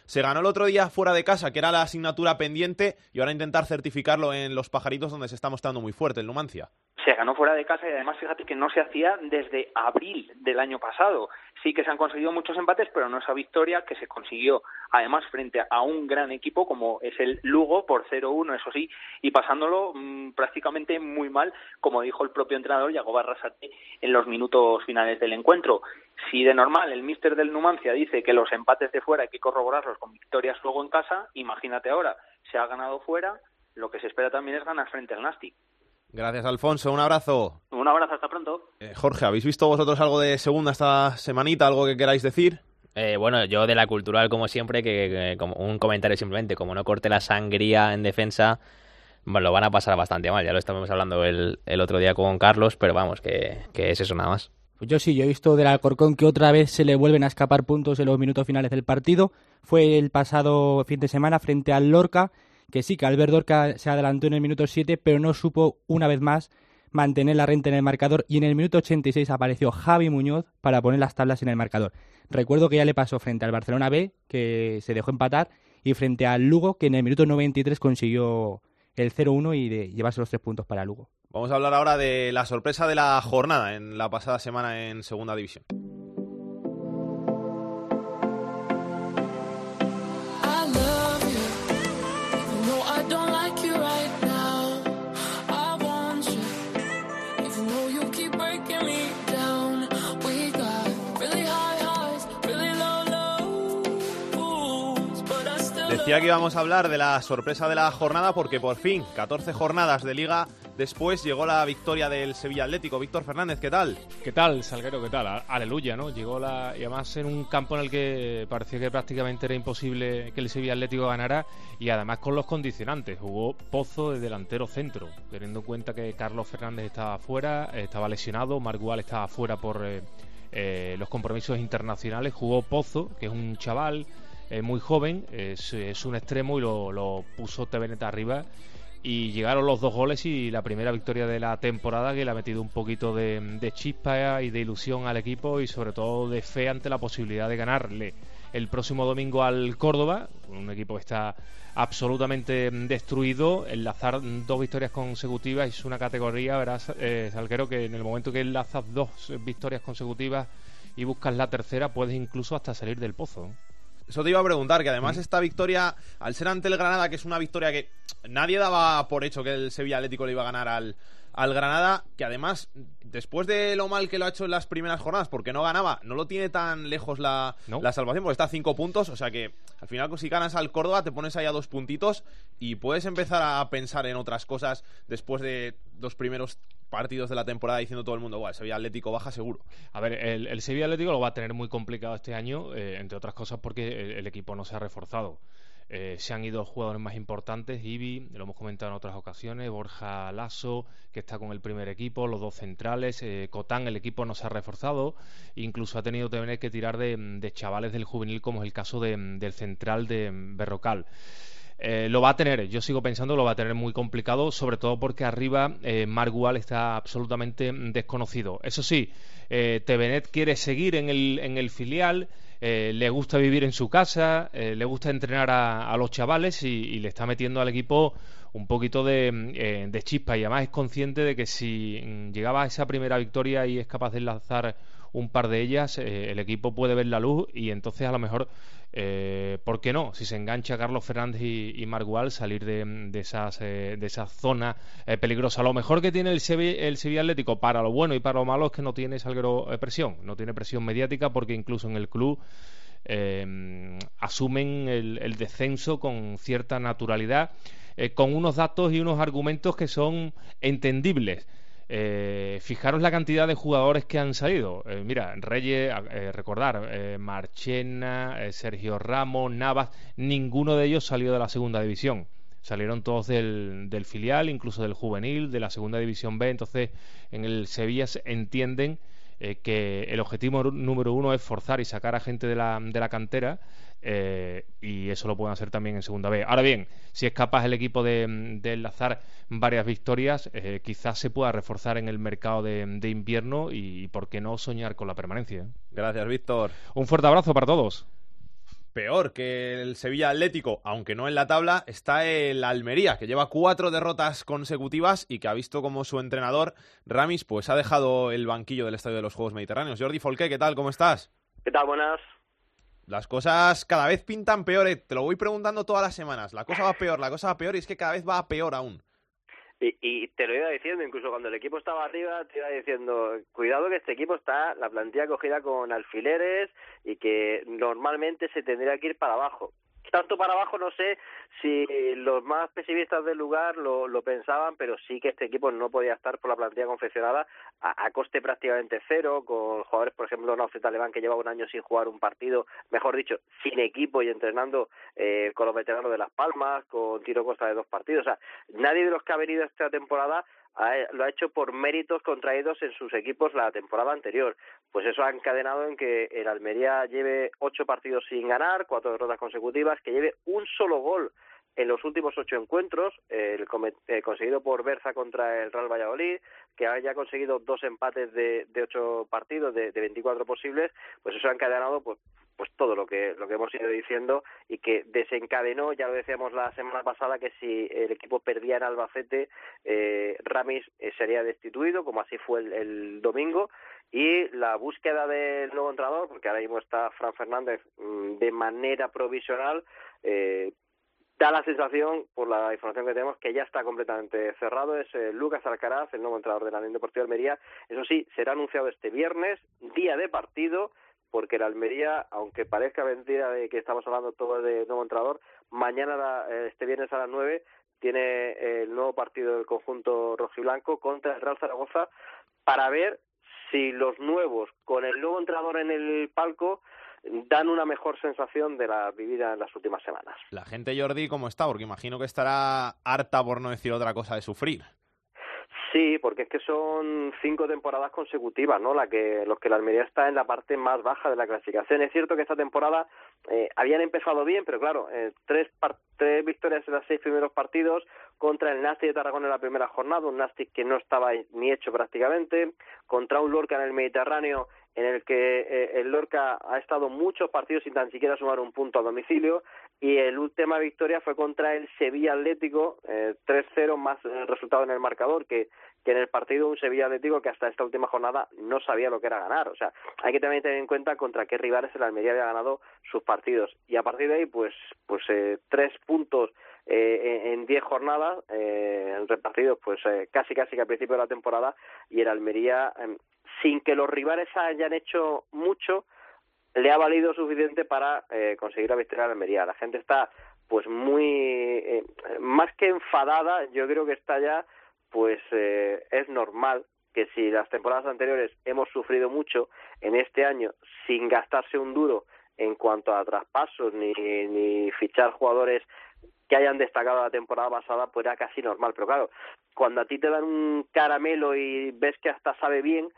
Se ganó el otro día fuera de casa, que era la asignatura pendiente, y ahora intentar certificarlo en los pajaritos donde se está mostrando muy fuerte el Numancia. se ganó fuera de casa y además fíjate que no se hacía desde abril del año pasado. Sí que se han conseguido muchos empates, pero no esa victoria que se consiguió además frente a un gran equipo como es el Lugo por 0-1, eso sí, y pasándolo mm, prácticamente muy mal, como dijo el propio entrenador Yago Barrasate en los minutos finales del encuentro. Si de normal el míster del Numancia dice que los empates de fuera hay que corroborarlos con victorias luego en casa, imagínate ahora, se ha ganado fuera, lo que se espera también es ganar frente al Nastic. Gracias, Alfonso. Un abrazo. Un abrazo, hasta pronto. Eh, Jorge, ¿habéis visto vosotros algo de segunda esta semanita? ¿Algo que queráis decir? Eh, bueno, yo de la cultural, como siempre, que, que como un comentario simplemente, como no corte la sangría en defensa, bueno, lo van a pasar bastante mal. Ya lo estábamos hablando el, el otro día con Carlos, pero vamos, que, que es eso nada más. Pues yo sí, yo he visto del Alcorcón que otra vez se le vuelven a escapar puntos en los minutos finales del partido. Fue el pasado fin de semana frente al Lorca, que sí, que Albert Lorca se adelantó en el minuto 7, pero no supo una vez más mantener la renta en el marcador y en el minuto 86 apareció Javi Muñoz para poner las tablas en el marcador. Recuerdo que ya le pasó frente al Barcelona B, que se dejó empatar, y frente al Lugo, que en el minuto 93 consiguió el 0-1 y de llevarse los tres puntos para Lugo. Vamos a hablar ahora de la sorpresa de la jornada en la pasada semana en Segunda División. Decía que íbamos a hablar de la sorpresa de la jornada porque por fin, 14 jornadas de liga después, llegó la victoria del Sevilla Atlético. Víctor Fernández, ¿qué tal? ¿Qué tal, Salguero? ¿Qué tal? Aleluya, ¿no? Llegó la. Y además en un campo en el que parecía que prácticamente era imposible que el Sevilla Atlético ganara. Y además con los condicionantes. Jugó Pozo de delantero centro. Teniendo en cuenta que Carlos Fernández estaba fuera, estaba lesionado, Margual estaba fuera por eh, eh, los compromisos internacionales. Jugó Pozo, que es un chaval muy joven, es, es un extremo y lo, lo puso Teveneta arriba y llegaron los dos goles y la primera victoria de la temporada que le ha metido un poquito de, de chispa y de ilusión al equipo y sobre todo de fe ante la posibilidad de ganarle el próximo domingo al Córdoba, un equipo que está absolutamente destruido, enlazar dos victorias consecutivas es una categoría, verás, eh, Salguero, que en el momento que enlazas dos victorias consecutivas y buscas la tercera puedes incluso hasta salir del pozo. Eso te iba a preguntar, que además esta victoria, al ser ante el Granada, que es una victoria que nadie daba por hecho que el Sevilla Atlético le iba a ganar al, al Granada, que además, después de lo mal que lo ha hecho en las primeras jornadas, porque no ganaba, no lo tiene tan lejos la, No. la salvación, porque está a cinco puntos, o sea que al final si ganas al Córdoba te pones ahí a dos puntitos y puedes empezar a pensar en otras cosas después de los primeros partidos de la temporada diciendo todo el mundo, "Buah, el Sevilla Atlético baja seguro. A ver, el, el Sevilla Atlético lo va a tener muy complicado este año, eh, entre otras cosas porque el, el equipo no se ha reforzado. Eh, se han ido jugadores más importantes, Ibi, lo hemos comentado en otras ocasiones, Borja Lasso, que está con el primer equipo, los dos centrales, eh, Cotán, el equipo no se ha reforzado, incluso ha tenido también que tirar de, chavales del juvenil, como es el caso de- del central de Berrocal. eh, lo va a tener, yo sigo pensando lo va a tener muy complicado, sobre todo porque arriba eh, Margual está absolutamente desconocido. Eso sí, eh, Tevenet quiere seguir en el, en el filial, eh, le gusta vivir en su casa, eh, le gusta entrenar a, a los chavales y, le está metiendo al equipo un poquito de, eh, de, chispa. Y además es consciente de que si llegaba a esa primera victoria y es capaz de lanzar un par de ellas, eh, el equipo puede ver la luz y entonces a lo mejor, eh, ¿por qué no? Si se engancha Carlos Fernández y, Margual, salir de, esas, eh, de esa zona peligrosa. Lo mejor que tiene el Sevilla, Atlético para lo bueno y para lo malo es que no tiene Salguero eh, presión, no tiene presión mediática porque incluso en el club asumen el, el, descenso con cierta naturalidad, con unos datos y unos argumentos que son entendibles. Eh, fijaros la cantidad de jugadores que han salido. Eh, mira, Reyes, eh, recordar, eh, Marchena, eh, Sergio Ramos, Navas, ninguno de ellos salió de la segunda división. Salieron todos del, del, filial, incluso del juvenil, de la segunda división B. Entonces, en el Sevilla se entienden que el objetivo número uno es forzar y sacar a gente de la, de la cantera eh, y eso lo pueden hacer también en segunda B. Ahora bien, si es capaz el equipo de, de enlazar varias victorias, eh, quizás se pueda reforzar en el mercado de, de invierno y, y, por qué no, soñar con la permanencia. Gracias, Víctor. Un fuerte abrazo para todos. Peor que el Sevilla Atlético, aunque no en la tabla, está el Almería, que lleva cuatro derrotas consecutivas y que ha visto como su entrenador, Ramis, pues ha dejado el banquillo del Estadio de los Juegos Mediterráneos. Jordi Folqué, ¿qué tal? ¿Cómo estás? ¿Qué tal? Buenas. Las cosas cada vez pintan peor, eh. te lo voy preguntando todas las semanas. La cosa va peor, la cosa va peor y es que cada vez va peor aún. Y, y, te lo iba diciendo, incluso cuando el equipo estaba arriba, te iba diciendo, cuidado que este equipo está, la plantilla cogida con alfileres y que normalmente se tendría que ir para abajo. Tanto para abajo no sé si los más pesimistas del lugar lo, lo pensaban, pero sí que este equipo no podía estar por la plantilla confeccionada a, a coste prácticamente cero, con jugadores, por ejemplo, Naufet Talebán, que lleva un año sin jugar un partido, mejor dicho, sin equipo y entrenando eh, con los veteranos de Las Palmas, con Tiro Costa de dos partidos. O sea, nadie de los que ha venido esta temporada lo ha hecho por méritos contraídos en sus equipos la temporada anterior. Pues eso ha encadenado en que el Almería lleve ocho partidos sin ganar, cuatro derrotas consecutivas, que lleve un solo gol en los últimos ocho encuentros, el, eh, conseguido por Berza contra el Real Valladolid, que haya conseguido dos empates de, de ocho partidos, de, de 24 posibles, pues eso ha encadenado pues, pues todo lo que lo que hemos ido diciendo y que desencadenó, ya lo decíamos la semana pasada, que si el equipo perdía en Albacete, eh, Ramis eh, sería destituido, como así fue el, domingo, y la búsqueda del nuevo entrenador, porque ahora mismo está Fran Fernández mmm, de manera provisional, eh, da la sensación, por la información que tenemos, que ya está completamente cerrado. Es eh, Lucas Alcaraz, el nuevo entrenador de la Unión Deportiva de Almería. Eso sí, será anunciado este viernes, día de partido, porque el Almería, aunque parezca mentira de que estamos hablando todo de nuevo entrenador, mañana, este viernes a las nueve, tiene el nuevo partido del conjunto rojiblanco contra el Real Zaragoza para ver si los nuevos, con el nuevo entrenador en el palco, dan una mejor sensación de la vivida en las últimas semanas. La gente, Jordi, ¿cómo está? Porque imagino que estará harta, por no decir otra cosa, de sufrir. Sí, porque es que son cinco temporadas consecutivas, ¿no? La que los que la Almería está en la parte más baja de la clasificación. Es cierto que esta temporada eh, habían empezado bien, pero claro, eh, tres tres victorias en los seis primeros partidos contra el Nastic de Tarragona en la primera jornada, un Nastic que no estaba ni hecho prácticamente, contra un Lorca en el Mediterráneo en el que eh, el Lorca ha estado muchos partidos sin tan siquiera sumar un punto a domicilio y el última victoria fue contra el Sevilla Atlético, eh, 3-0 más el resultado en el marcador que, que en el partido un Sevilla Atlético que hasta esta última jornada no sabía lo que era ganar. O sea, hay que también tener en cuenta contra qué rivales el Almería había ganado sus partidos. Y a partir de ahí, pues, pues eh, tres puntos eh, en diez jornadas, eh, repartidos pues eh, casi casi que al principio de la temporada, y el Almería, eh, sin que los rivales hayan hecho mucho, le ha valido suficiente para eh, conseguir la victoria de Almería. La gente está pues muy eh, más que enfadada, yo creo que está ya pues eh, es normal que si las temporadas anteriores hemos sufrido mucho en este año sin gastarse un duro en cuanto a traspasos ni, ni fichar jugadores que hayan destacado la temporada pasada, pues era casi normal. Pero claro, cuando a ti te dan un caramelo y ves que hasta sabe bien,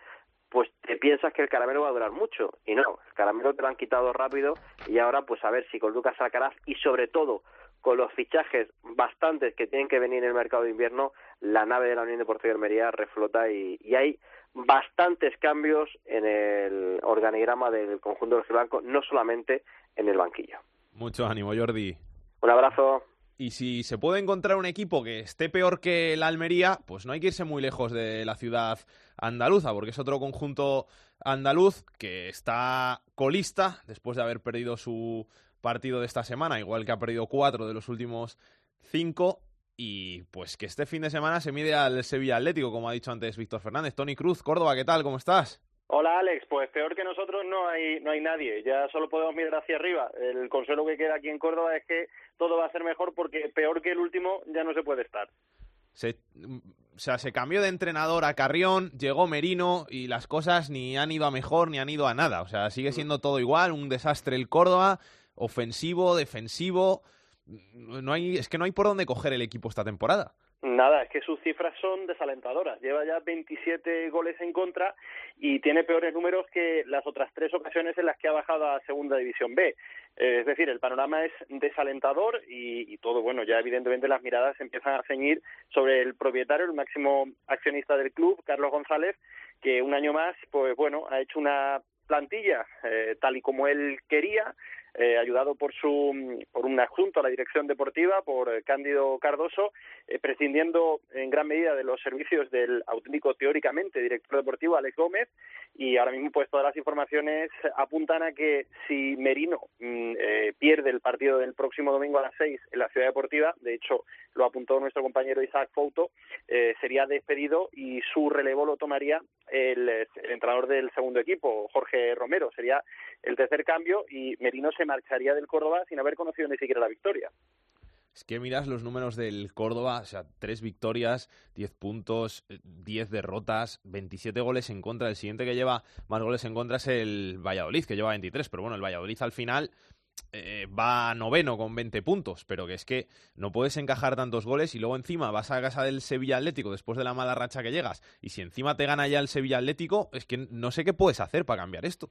pues te piensas que el caramelo va a durar mucho y no, el caramelo te lo han quitado rápido y ahora pues a ver si con Lucas Alcaraz y sobre todo con los fichajes bastantes que tienen que venir en el mercado de invierno, la nave de la Unión Deportiva de Almería reflota y, y hay bastantes cambios en el organigrama del conjunto de blanco, no solamente en el banquillo. Mucho ánimo, Jordi. Un abrazo. Y si se puede encontrar un equipo que esté peor que el Almería, pues no hay que irse muy lejos de la ciudad andaluza, porque es otro conjunto andaluz que está colista después de haber perdido su partido de esta semana, igual que ha perdido cuatro de los últimos cinco, y pues que este fin de semana se mide al Sevilla Atlético, como ha dicho antes Víctor Fernández. Tony Cruz, Córdoba, ¿qué tal? ¿Cómo estás? Hola Alex, pues peor que nosotros no hay no hay nadie, ya solo podemos mirar hacia arriba. El consuelo que queda aquí en Córdoba es que todo va a ser mejor porque peor que el último ya no se puede estar. Se, o sea, se cambió de entrenador a Carrión, llegó Merino y las cosas ni han ido a mejor ni han ido a nada. O sea, sigue siendo todo igual, un desastre el Córdoba, ofensivo, defensivo. No hay, es que no hay por dónde coger el equipo esta temporada. Nada, es que sus cifras son desalentadoras. Lleva ya 27 goles en contra y tiene peores números que las otras tres ocasiones en las que ha bajado a Segunda División B. Eh, es decir, el panorama es desalentador y, y, todo, bueno, ya evidentemente las miradas empiezan a ceñir sobre el propietario, el máximo accionista del club, Carlos González, que un año más, pues bueno, ha hecho una plantilla eh, tal y como él quería, eh, ayudado por su por un adjunto a la dirección deportiva, por eh, Cándido Cardoso, eh, prescindiendo en gran medida de los servicios del auténtico teóricamente director deportivo Alex Gómez. Y ahora mismo pues todas las informaciones apuntan a que si Merino mm, eh, pierde el partido del próximo domingo a las seis en la ciudad deportiva, de hecho lo apuntó nuestro compañero Isaac Fouto, sería despedido y su relevo lo tomaría el, el entrenador del segundo equipo, Jorge Romero, sería el tercer cambio y Merino se marcharía del Córdoba sin haber conocido ni siquiera la victoria. Es que miras los números del Córdoba, o sea, tres victorias, diez puntos, diez derrotas, 27 goles en contra. El siguiente que lleva más goles en contra es el Valladolid, que lleva 23. Pero bueno, el Valladolid al final eh, va noveno con 20 puntos, pero que es que no puedes encajar tantos goles y luego encima vas a casa del Sevilla Atlético después de la mala racha que llegas. Y si encima te gana ya el Sevilla Atlético, es que no sé qué puedes hacer para cambiar esto.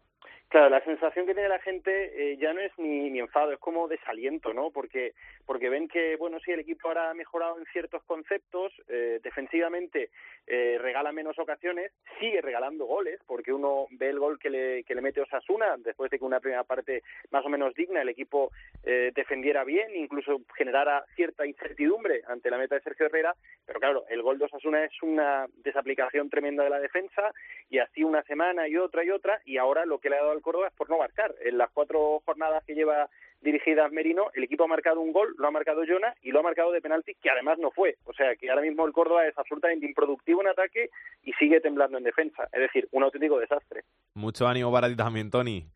Claro, la sensación que tiene la gente eh, ya no es ni, ni enfado, es como desaliento, ¿no? Porque porque ven que, bueno, sí, el equipo ahora ha mejorado en ciertos conceptos, eh, defensivamente eh, regala menos ocasiones, sigue regalando goles, porque uno ve el gol que le, que le mete Osasuna, después de que una primera parte más o menos digna, el equipo eh, defendiera bien, incluso generara cierta incertidumbre ante la meta de Sergio Herrera, pero claro, el gol de Osasuna es una desaplicación tremenda de la defensa, y así una semana y otra y otra, y ahora lo que le ha dado al Córdoba es por no marcar. En las cuatro jornadas que lleva dirigidas Merino, el equipo ha marcado un gol, lo ha marcado Jonah y lo ha marcado de penalti, que además no fue. O sea que ahora mismo el Córdoba es absolutamente improductivo en ataque y sigue temblando en defensa. Es decir, un auténtico desastre. Mucho ánimo para ti también, Tony.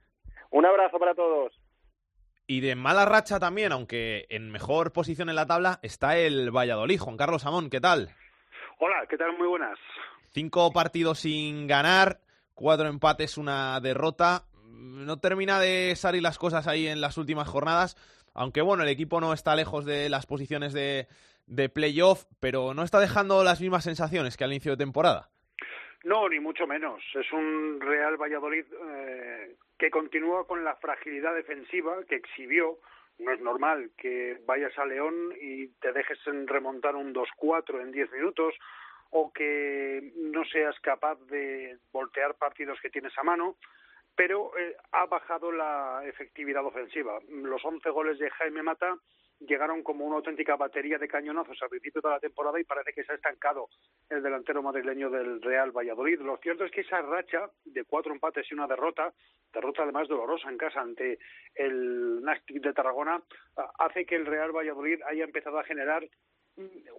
Un abrazo para todos. Y de mala racha también, aunque en mejor posición en la tabla, está el Valladolid. Juan Carlos Amón, ¿qué tal? Hola, ¿qué tal? Muy buenas. Cinco partidos sin ganar, cuatro empates, una derrota. No termina de salir las cosas ahí en las últimas jornadas, aunque bueno, el equipo no está lejos de las posiciones de, playoff, pero no está dejando las mismas sensaciones que al inicio de temporada. No, ni mucho menos. Es un Real Valladolid eh, que continúa con la fragilidad defensiva que exhibió. No es normal que vayas a León y te dejes en remontar un 2-4 en 10 minutos o que no seas capaz de voltear partidos que tienes a mano, pero eh, ha bajado la efectividad ofensiva. Los 11 goles de Jaime Mata llegaron como una auténtica batería de cañonazos al principio de la temporada y parece que se ha estancado el delantero madrileño del Real Valladolid. Lo cierto es que esa racha de cuatro empates y una derrota, derrota además dolorosa en casa ante el Nastic de Tarragona, hace que el Real Valladolid haya empezado a generar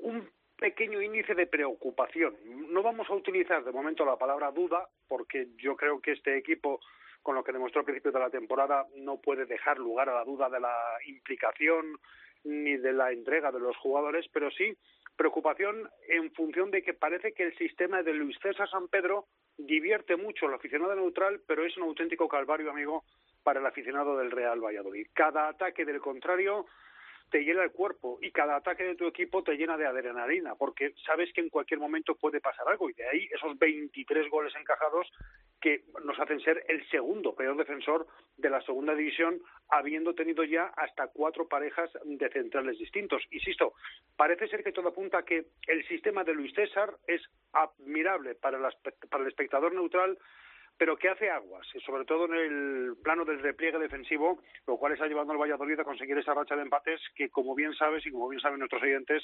un pequeño índice de preocupación. No vamos a utilizar de momento la palabra duda, porque yo creo que este equipo con lo que demostró al principio de la temporada no puede dejar lugar a la duda de la implicación ni de la entrega de los jugadores, pero sí preocupación en función de que parece que el sistema de Luis César San Pedro divierte mucho al aficionado neutral, pero es un auténtico calvario, amigo, para el aficionado del Real Valladolid. Cada ataque del contrario te llena el cuerpo y cada ataque de tu equipo te llena de adrenalina, porque sabes que en cualquier momento puede pasar algo y de ahí esos 23 goles encajados que nos hacen ser el segundo peor defensor de la segunda división, habiendo tenido ya hasta cuatro parejas de centrales distintos. Insisto, parece ser que todo apunta a que el sistema de Luis César es admirable para, para el espectador neutral pero que hace aguas, y sobre todo en el plano del repliegue defensivo, lo cual está llevando al Valladolid a conseguir esa racha de empates que, como bien sabes y como bien saben nuestros oyentes,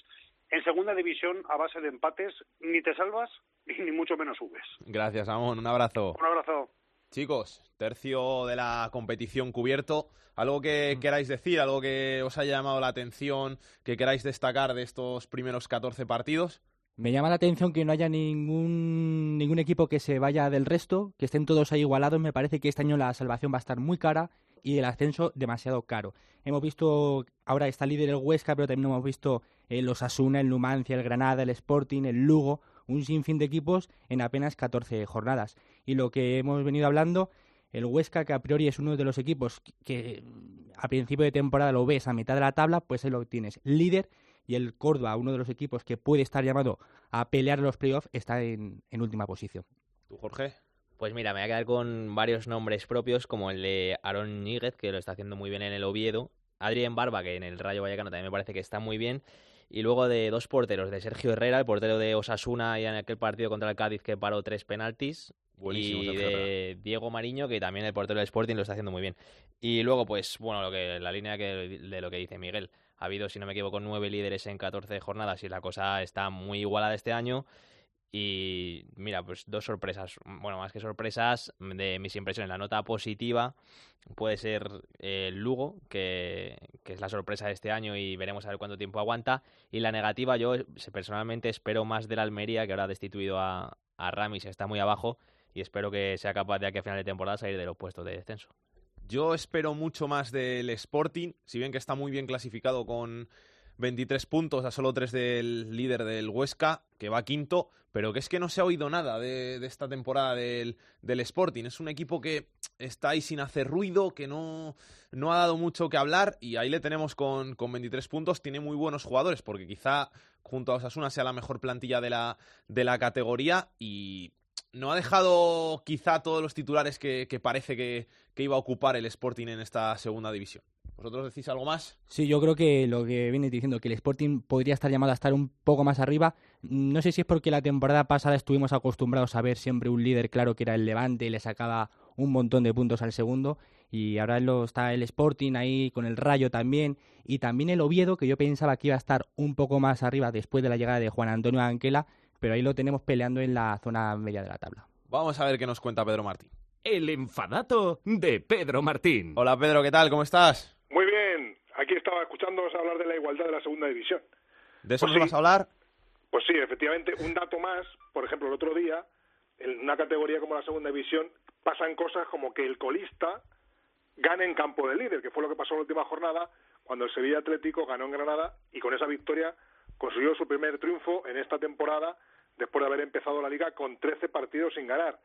en segunda división, a base de empates, ni te salvas [LAUGHS] ni mucho menos subes. Gracias, Amón. Un abrazo. Un abrazo. Chicos, tercio de la competición cubierto. ¿Algo que queráis decir? ¿Algo que os haya llamado la atención? ¿Que queráis destacar de estos primeros 14 partidos? Me llama la atención que no haya ningún, ningún equipo que se vaya del resto, que estén todos ahí igualados. Me parece que este año la salvación va a estar muy cara y el ascenso demasiado caro. Hemos visto, ahora está líder el Huesca, pero también hemos visto el Osasuna, el Numancia, el Granada, el Sporting, el Lugo, un sinfín de equipos en apenas 14 jornadas. Y lo que hemos venido hablando, el Huesca, que a priori es uno de los equipos que a principio de temporada lo ves a mitad de la tabla, pues ahí lo tienes, líder y el Córdoba, uno de los equipos que puede estar llamado a pelear los playoffs, está en, última posición. ¿Tú, Jorge? Pues mira, me voy a quedar con varios nombres propios, como el de Aaron Níguez, que lo está haciendo muy bien en el Oviedo, Adrián Barba, que en el Rayo Vallecano también me parece que está muy bien, y luego de dos porteros, de Sergio Herrera, el portero de Osasuna y en aquel partido contra el Cádiz que paró tres penaltis, y de Diego Mariño, que también el portero del Sporting lo está haciendo muy bien. Y luego, pues, bueno, lo que la línea que, de lo que dice Miguel, ha habido, si no me equivoco, nueve líderes en 14 jornadas y la cosa está muy igualada este año. Y mira, pues dos sorpresas, bueno, más que sorpresas de mis impresiones. La nota positiva puede ser el Lugo, que, es la sorpresa de este año y veremos a ver cuánto tiempo aguanta. Y la negativa, yo personalmente espero más de la Almería, que ahora ha destituido a, a Ramis, está muy abajo, y espero que sea capaz de aquí a final de temporada salir de los puestos de descenso. Yo espero mucho más del Sporting, si bien que está muy bien clasificado con 23 puntos a solo 3 del líder del Huesca, que va quinto, pero que es que no se ha oído nada de, esta temporada del, Sporting. Es un equipo que está ahí sin hacer ruido, que no, no ha dado mucho que hablar y ahí le tenemos con, con 23 puntos. Tiene muy buenos jugadores porque quizá junto a Osasuna sea la mejor plantilla de la, de la categoría y no ha dejado quizá todos los titulares que, parece que, iba a ocupar el Sporting en esta segunda división. ¿Vosotros decís algo más? Sí, yo creo que lo que viene diciendo, que el Sporting podría estar llamado a estar un poco más arriba. No sé si es porque la temporada pasada estuvimos acostumbrados a ver siempre un líder claro que era el Levante y le sacaba un montón de puntos al segundo. Y ahora lo, está el Sporting ahí con el Rayo también. Y también el Oviedo, que yo pensaba que iba a estar un poco más arriba después de la llegada de Juan Antonio Anquela pero ahí lo tenemos peleando en la zona media de la tabla. Vamos a ver qué nos cuenta Pedro Martín. El enfadato de Pedro Martín. Hola Pedro, ¿qué tal? ¿Cómo estás? Muy bien. Aquí estaba escuchándonos hablar de la igualdad de la segunda división. ¿De eso pues nos vas a hablar? Pues sí, efectivamente. Un dato más, por ejemplo, el otro día, en una categoría como la segunda división, pasan cosas como que el colista gane en campo de líder, que fue lo que pasó en la última jornada, cuando el Sevilla Atlético ganó en Granada y con esa victoria consiguió su primer triunfo en esta temporada después de haber empezado la liga con 13 partidos sin ganar.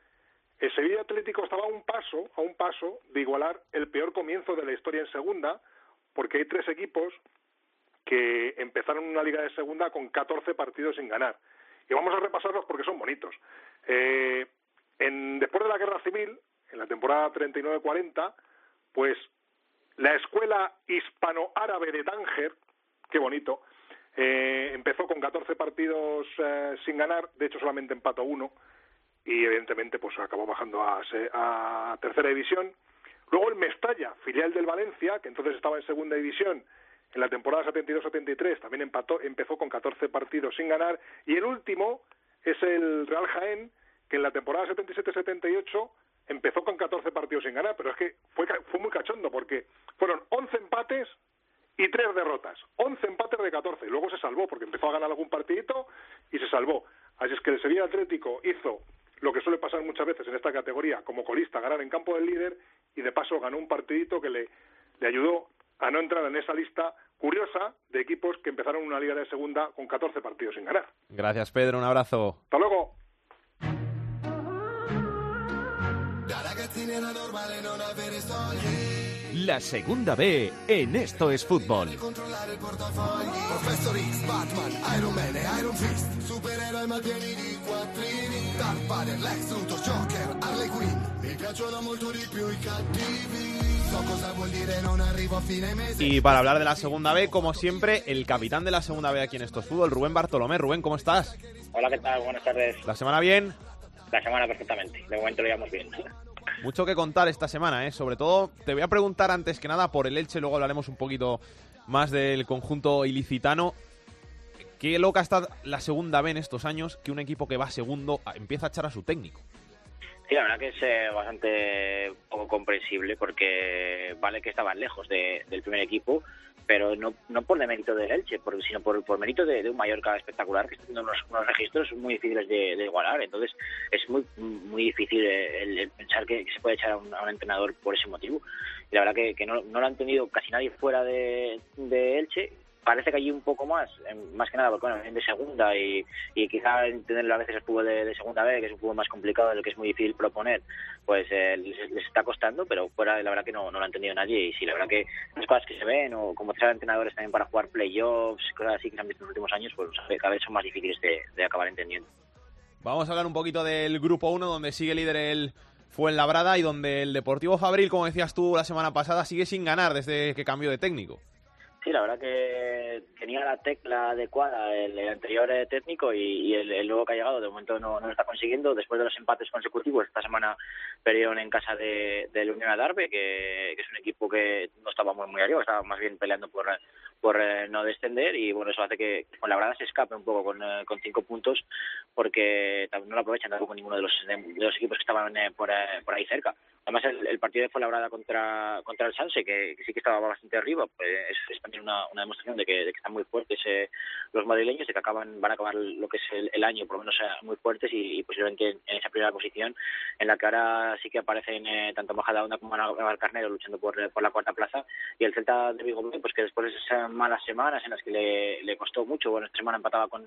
El Sevilla Atlético estaba a un paso, a un paso de igualar el peor comienzo de la historia en segunda, porque hay tres equipos que empezaron una liga de segunda con 14 partidos sin ganar. Y vamos a repasarlos porque son bonitos. Eh, en, después de la guerra civil, en la temporada 39-40, pues la escuela hispano-árabe de Tánger, qué bonito, eh, empezó con 14 partidos eh, sin ganar, de hecho solamente empató uno y evidentemente pues acabó bajando a, a tercera división. Luego el Mestalla, filial del Valencia, que entonces estaba en segunda división en la temporada 72-73, también empató, empezó con 14 partidos sin ganar. Y el último es el Real Jaén, que en la temporada 77-78 empezó con 14 partidos sin ganar, pero es que fue, fue muy cachondo porque fueron 11 empates y tres derrotas. 11 empates de 14. Y luego se salvó porque empezó a ganar algún partidito y se salvó. Así es que el Sevilla Atlético hizo lo que suele pasar muchas veces en esta categoría como colista, ganar en campo del líder y de paso ganó un partidito que le, le ayudó a no entrar en esa lista curiosa de equipos que empezaron una liga de segunda con 14 partidos sin ganar. Gracias Pedro, un abrazo. Hasta luego. La segunda B en Esto es Fútbol. Y para hablar de la segunda B, como siempre, el capitán de la segunda B aquí en Esto es Fútbol, Rubén Bartolomé. Rubén, ¿cómo estás? Hola, ¿qué tal? Buenas tardes. ¿La semana bien? La semana perfectamente. De momento lo llevamos bien. Mucho que contar esta semana, ¿eh? Sobre todo, te voy a preguntar antes que nada por el Elche, luego hablaremos un poquito más del conjunto ilicitano. Qué loca está la segunda B en estos años que un equipo que va segundo empieza a echar a su técnico. Sí, la verdad que es eh, bastante poco comprensible porque vale que estaban lejos de- del primer equipo, pero no, no por demérito del Elche, por- sino por, por mérito de, de un Mallorca espectacular que está haciendo unos, unos registros muy difíciles de, igualar. Entonces es muy muy difícil eh, el, el pensar que, se puede echar a un, a un entrenador por ese motivo. Y la verdad que, que no, no lo han tenido casi nadie fuera de Elche. Parece que allí un poco más, más que nada porque bueno, vienen de segunda y, y quizá entender a veces el fútbol de, de segunda B, que es un fútbol más complicado, en el que es muy difícil proponer, pues eh, les, está costando, pero fuera la verdad que no, no lo ha entendido nadie. Y sí, la verdad que las cosas que se ven, o como traer entrenadores también para jugar playoffs, cosas así que se han visto en los últimos años, pues cada vez son más difíciles de, de acabar entendiendo. Vamos a hablar un poquito del grupo 1, donde sigue líder el Fuenlabrada y donde el Deportivo Fabril, como decías tú la semana pasada, sigue sin ganar desde que cambió de técnico. Sí, la verdad que tenía la tecla adecuada el, anterior eh, técnico y, y el, el nuevo que ha llegado de momento no, no lo está consiguiendo. Después de los empates consecutivos, esta semana perdieron en casa de, del Unión Adarve, que, que es un equipo que no estaba muy, muy arriba, estaba más bien peleando por, por eh, no descender y bueno, eso hace que con la verdad se escape un poco con, eh, con cinco puntos porque no lo aprovechan tampoco ninguno de los, de, de los equipos que estaban eh, por, eh, por ahí cerca. Además, el, el partido de Fuenlabrada contra, contra el Sanse, que, que sí que estaba bastante arriba, pues es, es también una, una demostración de que, de que están muy fuertes eh, los madrileños, de que acaban van a acabar lo que es el, el año, por lo menos eh, muy fuertes y, y posiblemente en, en esa primera posición, en la que ahora sí que aparecen tanto Majadahonda como Naval Carnero luchando por, por la cuarta plaza, y el Celta de Vigo, pues que después de esas malas semanas en las que le, costó mucho, bueno, esta semana empataba con,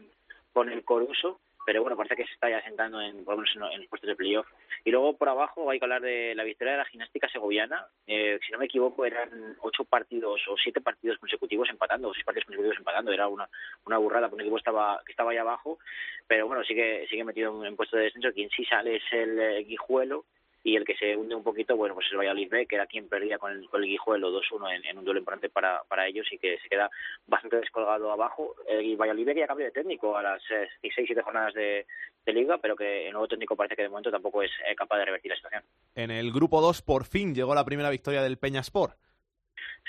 con el Coruso, pero bueno, parece que se está ya sentando en, por lo menos en, en los puestos de playoff. Y luego por abajo hay que hablar de la victoria de la gimnástica segoviana. Eh, si no me equivoco, eran ocho partidos o siete partidos consecutivos empatando, o seis partidos consecutivos empatando. Era una, una burrada, porque un equipo estaba, que estaba ahí abajo, pero bueno, sigue, sigue metido en, en puesto de descenso. Quien sí sale es el eh, Guijuelo, y el que se hunde un poquito, bueno, pues es el Valladolid B, que era quien perdía con el, con el Guijuelo 2-1 en, en un duelo importante para, para ellos y que se queda bastante descolgado abajo. El Valladolid B ya cambió de técnico a las 6-7 jornadas de, de liga, pero que el nuevo técnico parece que de momento tampoco es eh, capaz de revertir la situación. En el grupo 2 por fin llegó la primera victoria del Peña Sport.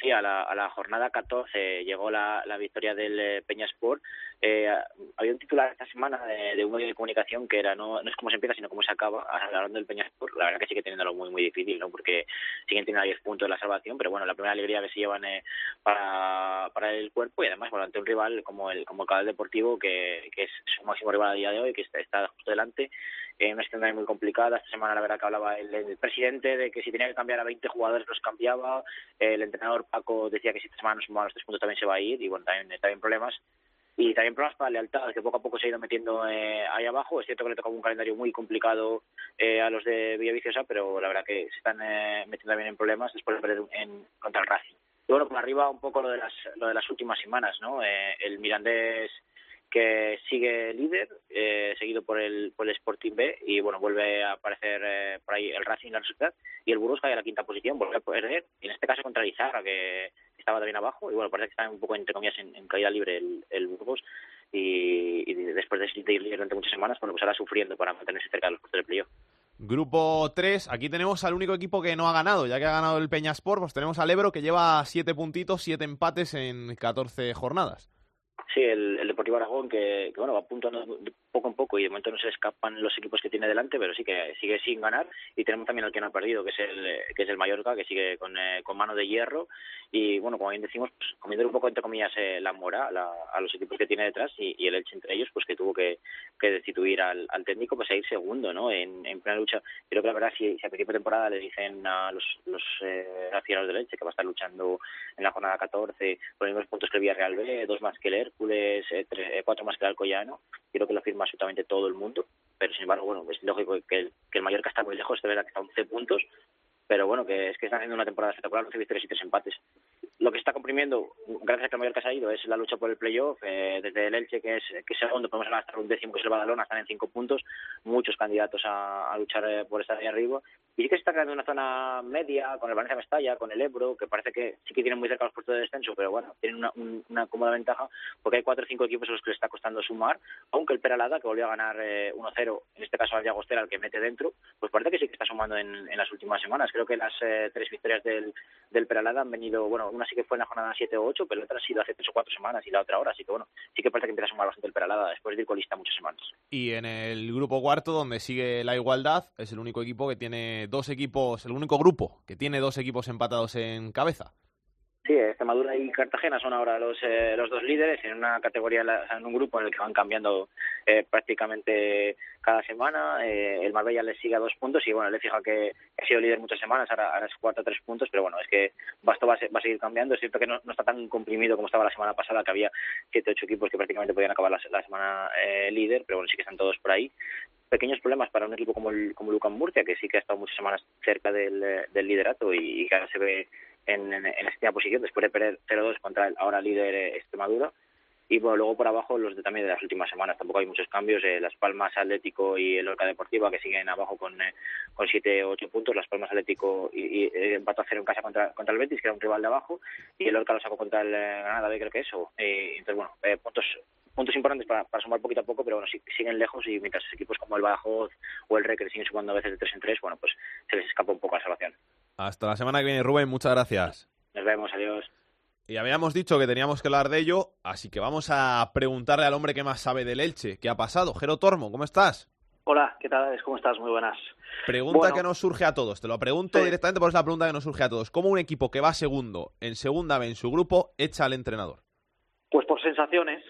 Sí, a la, a la jornada 14 llegó la, la victoria del eh, Peñasport. Eh, había un titular esta semana de, un medio de comunicación que era no, no es cómo se empieza, sino cómo se acaba, hablando del Peñasport. La verdad que sigue teniéndolo muy muy difícil, ¿no? Porque siguen teniendo a 10 puntos de la salvación, pero bueno, la primera alegría que se llevan eh, para, para el cuerpo y además bueno, ante un rival como el como el Cabal Deportivo, que, que es su máximo rival a día de hoy, que está, justo delante, en una escena muy complicada. Esta semana la verdad que hablaba el, el presidente de que si tenía que cambiar a 20 jugadores los cambiaba, el entrenador Paco decía que si no sumaban los tres puntos también se va a ir y bueno, también, también problemas. Y también problemas para la lealtad, que poco a poco se ha ido metiendo eh, ahí abajo. Es cierto que le tocaba un calendario muy complicado eh, a los de Villaviciosa, pero la verdad que se están eh, metiendo también en problemas después de perder en, contra el Racing. Y bueno, por arriba un poco lo de las, lo de las últimas semanas, ¿no? Eh, el Mirandés que sigue líder, eh, seguido por el, por el Sporting B, y bueno, vuelve a aparecer eh, por ahí el Racing, la Sociedad, y el Burgos cae a la quinta posición, vuelve a perder, en este caso contra el Izarra, que estaba también abajo, y bueno, parece que está un poco, entre comillas, en, caída libre el, el Burgos, y, después de ir líder durante muchas semanas, bueno, pues ahora sufriendo para mantenerse cerca de los puestos playoff. Grupo 3, aquí tenemos al único equipo que no ha ganado, ya que ha ganado el Peñasport, pues tenemos al Ebro que lleva 7 puntitos, 7 empates en 14 jornadas. Sí, el, Deportivo Aragón que, que, bueno va puntuando poco en poco y de momento no se escapan los equipos que tiene delante, pero sí que sigue sin ganar y tenemos también al que no ha perdido, que es el que es el Mallorca, que sigue con, eh, con mano de hierro y bueno, como bien decimos, pues, comiendo un poco entre comillas eh, la mora a los equipos que tiene detrás y, el Elche entre ellos, pues que tuvo que, que destituir al, al técnico pues a ir segundo, ¿no? En, en plena lucha. Creo que la verdad si, si a principio de temporada le dicen a los los eh, aficionados del Elche que va a estar luchando en la jornada 14 por los mismos puntos que el Villarreal B, dos más que el Hércules, eh, tres, eh, cuatro más que el Alcoyano, creo que lo firma absolutamente todo el mundo, pero sin embargo, bueno, es lógico que el, que el Mallorca está muy lejos, de está a 11 puntos, pero bueno, que es que están haciendo una temporada espectacular, 11 victorias y 3 empates. Lo que se está comprimiendo, gracias a que Mallorca se ha ido, es la lucha por el playoff. Eh, desde el Elche, que es, que es segundo, podemos hablar hasta un décimo, que es el Badalona, están en 5 puntos. Muchos candidatos a, a luchar eh, por estar ahí arriba. Y sí que se está creando una zona media con el Valencia Mestalla, con el Ebro, que parece que sí que tienen muy cerca los puestos de descenso, pero bueno, tienen una, un- una cómoda ventaja porque hay cuatro o cinco equipos a los que les está costando sumar, aunque el Peralada, que volvió a ganar eh, 1-0, en este caso al Llagostera, al que mete dentro, pues parece que sí que está sumando en, en las últimas semanas. Creo que las eh, tres victorias del, del Peralada han venido, bueno, una sí que fue en la jornada 7 o 8, pero la otra ha sido hace tres o cuatro semanas y la otra ahora, así que bueno, sí que parece que empieza a sumar bastante el Peralada después de ir colista muchas semanas. Y en el grupo cuarto, donde sigue la igualdad, es el único equipo que tiene dos equipos, el único grupo que tiene dos equipos empatados en cabeza. Sí, Extremadura y Cartagena son ahora los, eh, los dos líderes en una categoría, en un grupo en el que van cambiando eh, prácticamente cada semana. Eh, el Marbella le sigue a dos puntos y bueno, le fija que ha sido líder muchas semanas, ahora, es cuarto a tres puntos, pero bueno, es que esto va a, seguir cambiando. Es cierto que no, está tan comprimido como estaba la semana pasada, que había siete ocho equipos que prácticamente podían acabar la, la semana eh, líder, pero bueno, sí que están todos por ahí pequeños problemas para un equipo como el como Lucan Murcia, que sí que ha estado muchas semanas cerca del, eh, liderato y, y que ahora se ve en, en, esta posición después de perder 0-2 contra el ahora líder eh, Extremadura. Y luego por abajo los de, también de las últimas semanas. Tampoco hay muchos cambios. eh, Las Palmas Atlético y el Orca Deportiva que siguen abajo con, eh, con 7 o 8 puntos. Las Palmas Atlético y, y, eh, empató a cero en casa contra, contra el Betis, que era un rival de abajo. Y el Orca lo sacó contra el eh, Granada B, creo que eso. Eh, entonces, bueno, puntos puntos importantes para, para sumar poquito a poco, pero bueno, sí- siguen lejos y mientras equipos como el Badajoz o el Recre siguen sumando a veces de 3 en 3, bueno, pues se les escapa un poco la salvación. Hasta la semana que viene, Rubén, muchas gracias. Nos vemos, adiós. Y habíamos dicho que teníamos que hablar de ello, así que vamos a preguntarle al hombre que más sabe del Elche. ¿Qué ha pasado? Jero Tormo, ¿cómo estás? Hola, ¿qué tal? ¿Cómo estás? Muy buenas. Pregunta Bueno. que nos surge a todos. Te lo pregunto Sí. directamente porque es la pregunta que nos surge a todos. ¿Cómo un equipo que va segundo en segunda vez en su grupo echa al entrenador? Pues por sensaciones.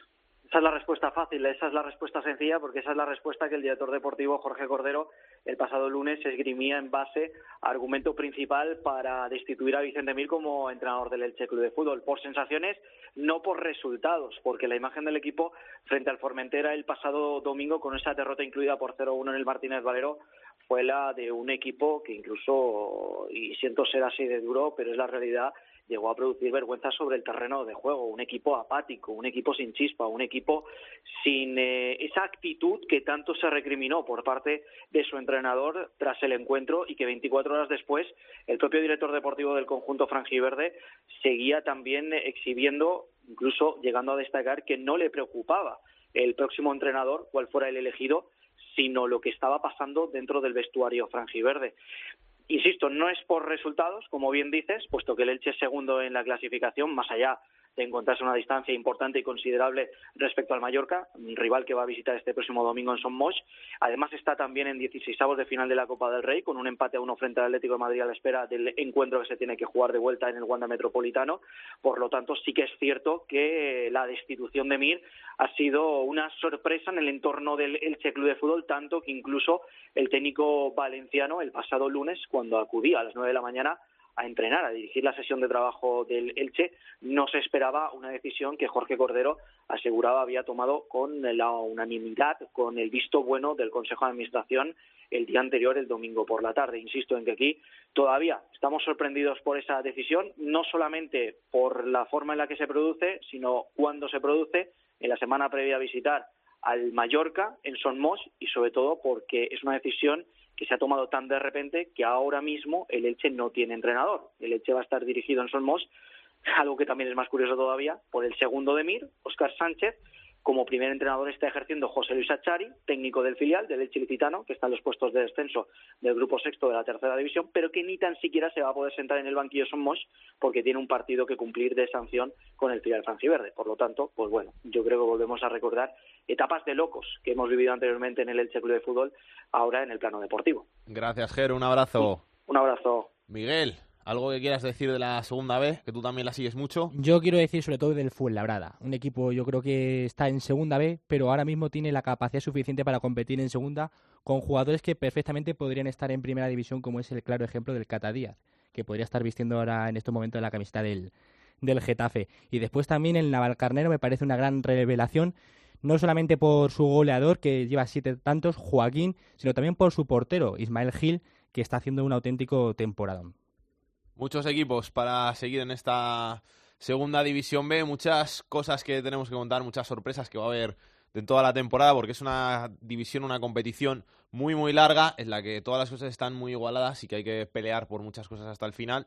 Esa es la respuesta fácil, esa es la respuesta sencilla, porque esa es la respuesta que el director deportivo Jorge Cordero el pasado lunes esgrimía en base a argumento principal para destituir a Vicente Mil como entrenador del Elche Club de Fútbol. Por sensaciones, no por resultados, porque la imagen del equipo frente al Formentera el pasado domingo, con esa derrota incluida por 0-1 en el Martínez Valero, fue la de un equipo que incluso, y siento ser así de duro, pero es la realidad, llegó a producir vergüenza sobre el terreno de juego, un equipo apático, un equipo sin chispa, un equipo sin eh, esa actitud que tanto se recriminó por parte de su entrenador tras el encuentro y que 24 horas después el propio director deportivo del conjunto franjiverde seguía también exhibiendo, incluso llegando a destacar que no le preocupaba el próximo entrenador, cuál fuera el elegido, sino lo que estaba pasando dentro del vestuario franjiverde. Insisto, no es por resultados, como bien dices, puesto que el Elche es segundo en la clasificación, más allá encontrarse una distancia importante y considerable respecto al Mallorca, un rival que va a visitar este próximo domingo en Son Moix. Además está también en 16 de final de la Copa del Rey, con un empate a uno frente al Atlético de Madrid a la espera del encuentro que se tiene que jugar de vuelta en el Wanda Metropolitano. Por lo tanto, sí que es cierto que la destitución de Mir ha sido una sorpresa en el entorno del Elche Club de Fútbol, tanto que incluso el técnico valenciano el pasado lunes, cuando acudía a las nueve de la mañana a entrenar, a dirigir la sesión de trabajo del Elche, no se esperaba una decisión que Jorge Cordero aseguraba había tomado con la unanimidad, con el visto bueno del Consejo de Administración el día anterior, el domingo por la tarde. Insisto en que aquí todavía estamos sorprendidos por esa decisión, no solamente por la forma en la que se produce, sino cuándo se produce, en la semana previa a visitar al Mallorca en Son y sobre todo porque es una decisión que se ha tomado tan de repente que ahora mismo el Elche no tiene entrenador. El Elche va a estar dirigido en Son Moix, algo que también es más curioso todavía, por el segundo de Mir, Óscar Sánchez. Como primer entrenador está ejerciendo José Luis Achari, técnico del filial del Elche Licitano, que está en los puestos de descenso del grupo sexto de la tercera división, pero que ni tan siquiera se va a poder sentar en el banquillo Son porque tiene un partido que cumplir de sanción con el filial franciverde. Por lo tanto, pues bueno, yo creo que volvemos a recordar etapas de locos que hemos vivido anteriormente en el Elche Club de Fútbol, ahora en el plano deportivo. Gracias, Jero. Un abrazo. Un abrazo. Miguel, ¿algo que quieras decir de la segunda vez? Que tú también la sigues mucho. Yo quiero decir sobre todo del Fuenlabrada, un equipo yo creo que está en segunda B, pero ahora mismo tiene la capacidad suficiente para competir en segunda con jugadores que perfectamente podrían estar en primera división, como es el claro ejemplo del Cata Díaz, que podría estar vistiendo ahora en estos momentos la camiseta del, del Getafe. Y después también el Navalcarnero me parece una gran revelación, no solamente por su goleador, que lleva siete tantos, Joaquín, sino también por su portero, Ismael Gil, que está haciendo un auténtico temporadón. Muchos equipos para seguir en esta segunda división B, muchas cosas que tenemos que contar, muchas sorpresas que va a haber de toda la temporada, porque es una división, una competición muy, muy larga, en la que todas las cosas están muy igualadas y que hay que pelear por muchas cosas hasta el final.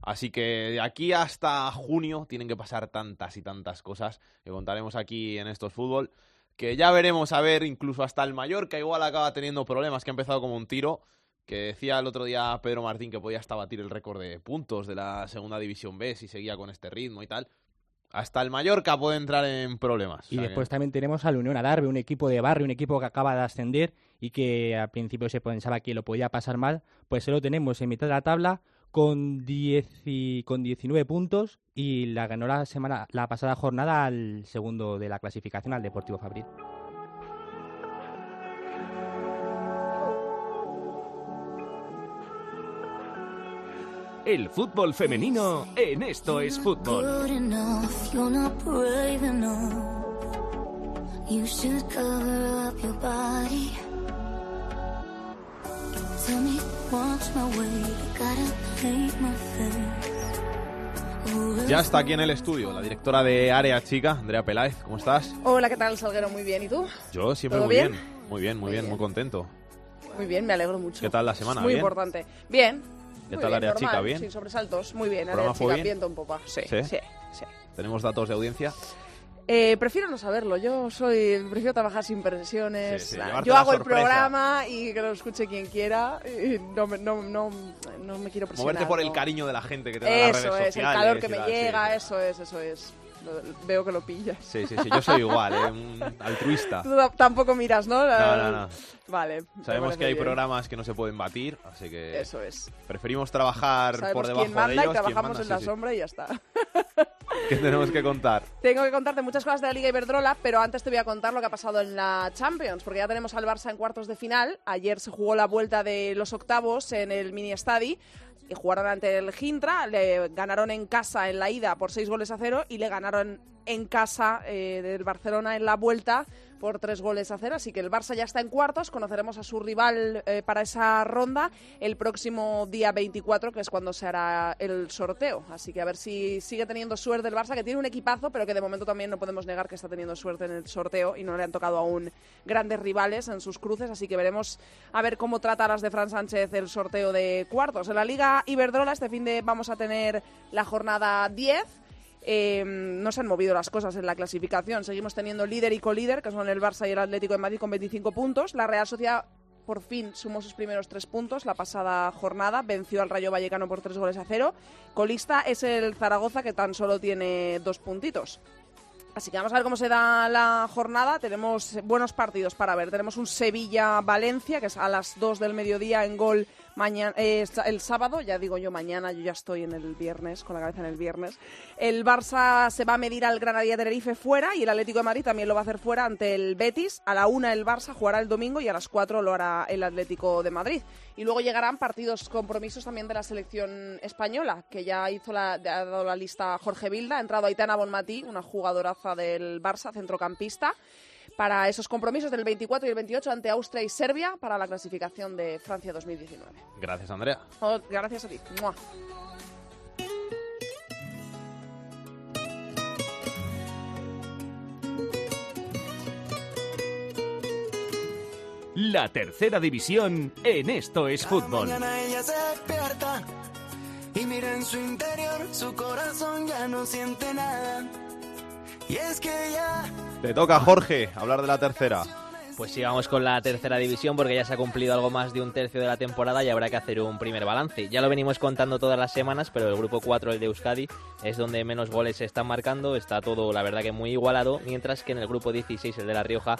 Así que de aquí hasta junio tienen que pasar tantas y tantas cosas que contaremos aquí en estos fútbol, que ya veremos a ver incluso hasta el Mallorca igual acaba teniendo problemas, que ha empezado como un tiro, que decía el otro día Pedro Martín que podía hasta batir el récord de puntos de la segunda división B si seguía con este ritmo y tal. Hasta el Mallorca puede entrar en problemas. Y O sea después que- también tenemos al Unión Adarve, un equipo de barrio, un equipo que acaba de ascender y que al principio se pensaba que lo podía pasar mal, pues se lo tenemos en mitad de la tabla con, 10 y- con 19 puntos y la ganó la semana la pasada jornada al segundo de la clasificación, al Deportivo Fabril. El fútbol femenino en esto es fútbol. Tell me, my way. Gotta paint my face. Ya está aquí en el estudio la directora de Área Chica, Andrea Peláez. ¿Cómo estás? Hola, ¿qué tal, Salguero? Muy bien. ¿Y tú? Yo siempre ¿Todo muy bien? bien? Muy bien, muy bien, muy contento. Muy bien, me alegro mucho. ¿Qué tal la semana? Es muy ¿Bien? importante. Bien. ¿Qué Muy tal bien, Área normal, Chica? ¿Bien? Sin sobresaltos. Muy bien. ¿El Área Chica, bien? viento en popa. Sí, ¿Sí? sí, sí. ¿Tenemos datos de audiencia? Eh, prefiero no saberlo. Yo soy prefiero trabajar sin presiones. Sí, sí, Nah, Yo hago el programa y que lo escuche quien quiera. y no, me- no, no, no me quiero presionar. Moverte por el cariño de la gente que te da las Eso redes es, el sociales calor que me llega, sí. eso es, eso es. Lo- Veo que lo pillas. Sí, sí, sí, yo soy igual, ¿eh? un altruista. Tú ta- tampoco miras, ¿no? No, no, no. Vale. Sabemos que hay bien. programas que no se pueden batir, así que Eso es. preferimos trabajar Sabemos por debajo quién manda de ellos. y trabajamos manda, en la sí, sombra y ya está. [LAUGHS] ¿Qué tenemos que contar? Tengo que contarte muchas cosas de la Liga Iberdrola, pero antes te voy a contar lo que ha pasado en la Champions, porque ya tenemos al Barça en cuartos de final. Ayer se jugó la vuelta de los octavos en el Mini Y jugaron ante el Gintra, le ganaron en casa en la ida por seis goles a cero y le ganaron en casa eh, del Barcelona en la vuelta por tres goles a cero. Así que el Barça ya está en cuartos, conoceremos a su rival eh, para esa ronda el próximo día 24, que es cuando se hará el sorteo. Así que a ver si sigue teniendo suerte el Barça, que tiene un equipazo, pero que de momento también no podemos negar que está teniendo suerte en el sorteo y no le han tocado aún grandes rivales en sus cruces. Así que veremos a ver cómo trata a las de Fran Sánchez el sorteo de cuartos. En la Liga Iberdrola este fin de vamos a tener la jornada 10. Eh, no se han movido las cosas en la clasificación. Seguimos teniendo líder y colíder, que son el Barça y el Atlético de Madrid con 25 puntos. La Real Sociedad por fin sumó sus primeros tres puntos la pasada jornada. Venció al Rayo Vallecano por tres goles a cero. Colista es el Zaragoza, que tan solo tiene dos puntitos. Así que vamos a ver cómo se da la jornada. Tenemos buenos partidos para ver. Tenemos un Sevilla-Valencia, que es a las 2 del mediodía en gol mañana, eh, el sábado. Ya digo yo mañana, yo ya estoy en el viernes, con la cabeza en el viernes. El Barça se va a medir al Granadilla Tenerife fuera y el Atlético de Madrid también lo va a hacer fuera ante el Betis. A la 1 el Barça jugará el domingo y a las 4 lo hará el Atlético de Madrid. Y luego llegarán partidos compromisos también de la selección española, que ya hizo la, ha dado la lista Jorge Vilda, ha entrado Aitana Bonmatí, una jugadoraza del Barça, centrocampista, para esos compromisos del 24 y el 28 ante Austria y Serbia para la clasificación de Francia 2019. Gracias, Andrea. Oh, gracias a ti. Mua. La tercera división en esto es fútbol. Mañana ella se despierta y mira en su interior, su corazón ya no siente nada. Y es que ya Te toca, Jorge, hablar de la tercera. Pues sí, vamos con la tercera división porque ya se ha cumplido algo más de un tercio de la temporada y habrá que hacer un primer balance. Ya lo venimos contando todas las semanas, pero el grupo 4, el de Euskadi, es donde menos goles se están marcando, está todo la verdad que muy igualado, mientras que en el grupo 16, el de La Rioja,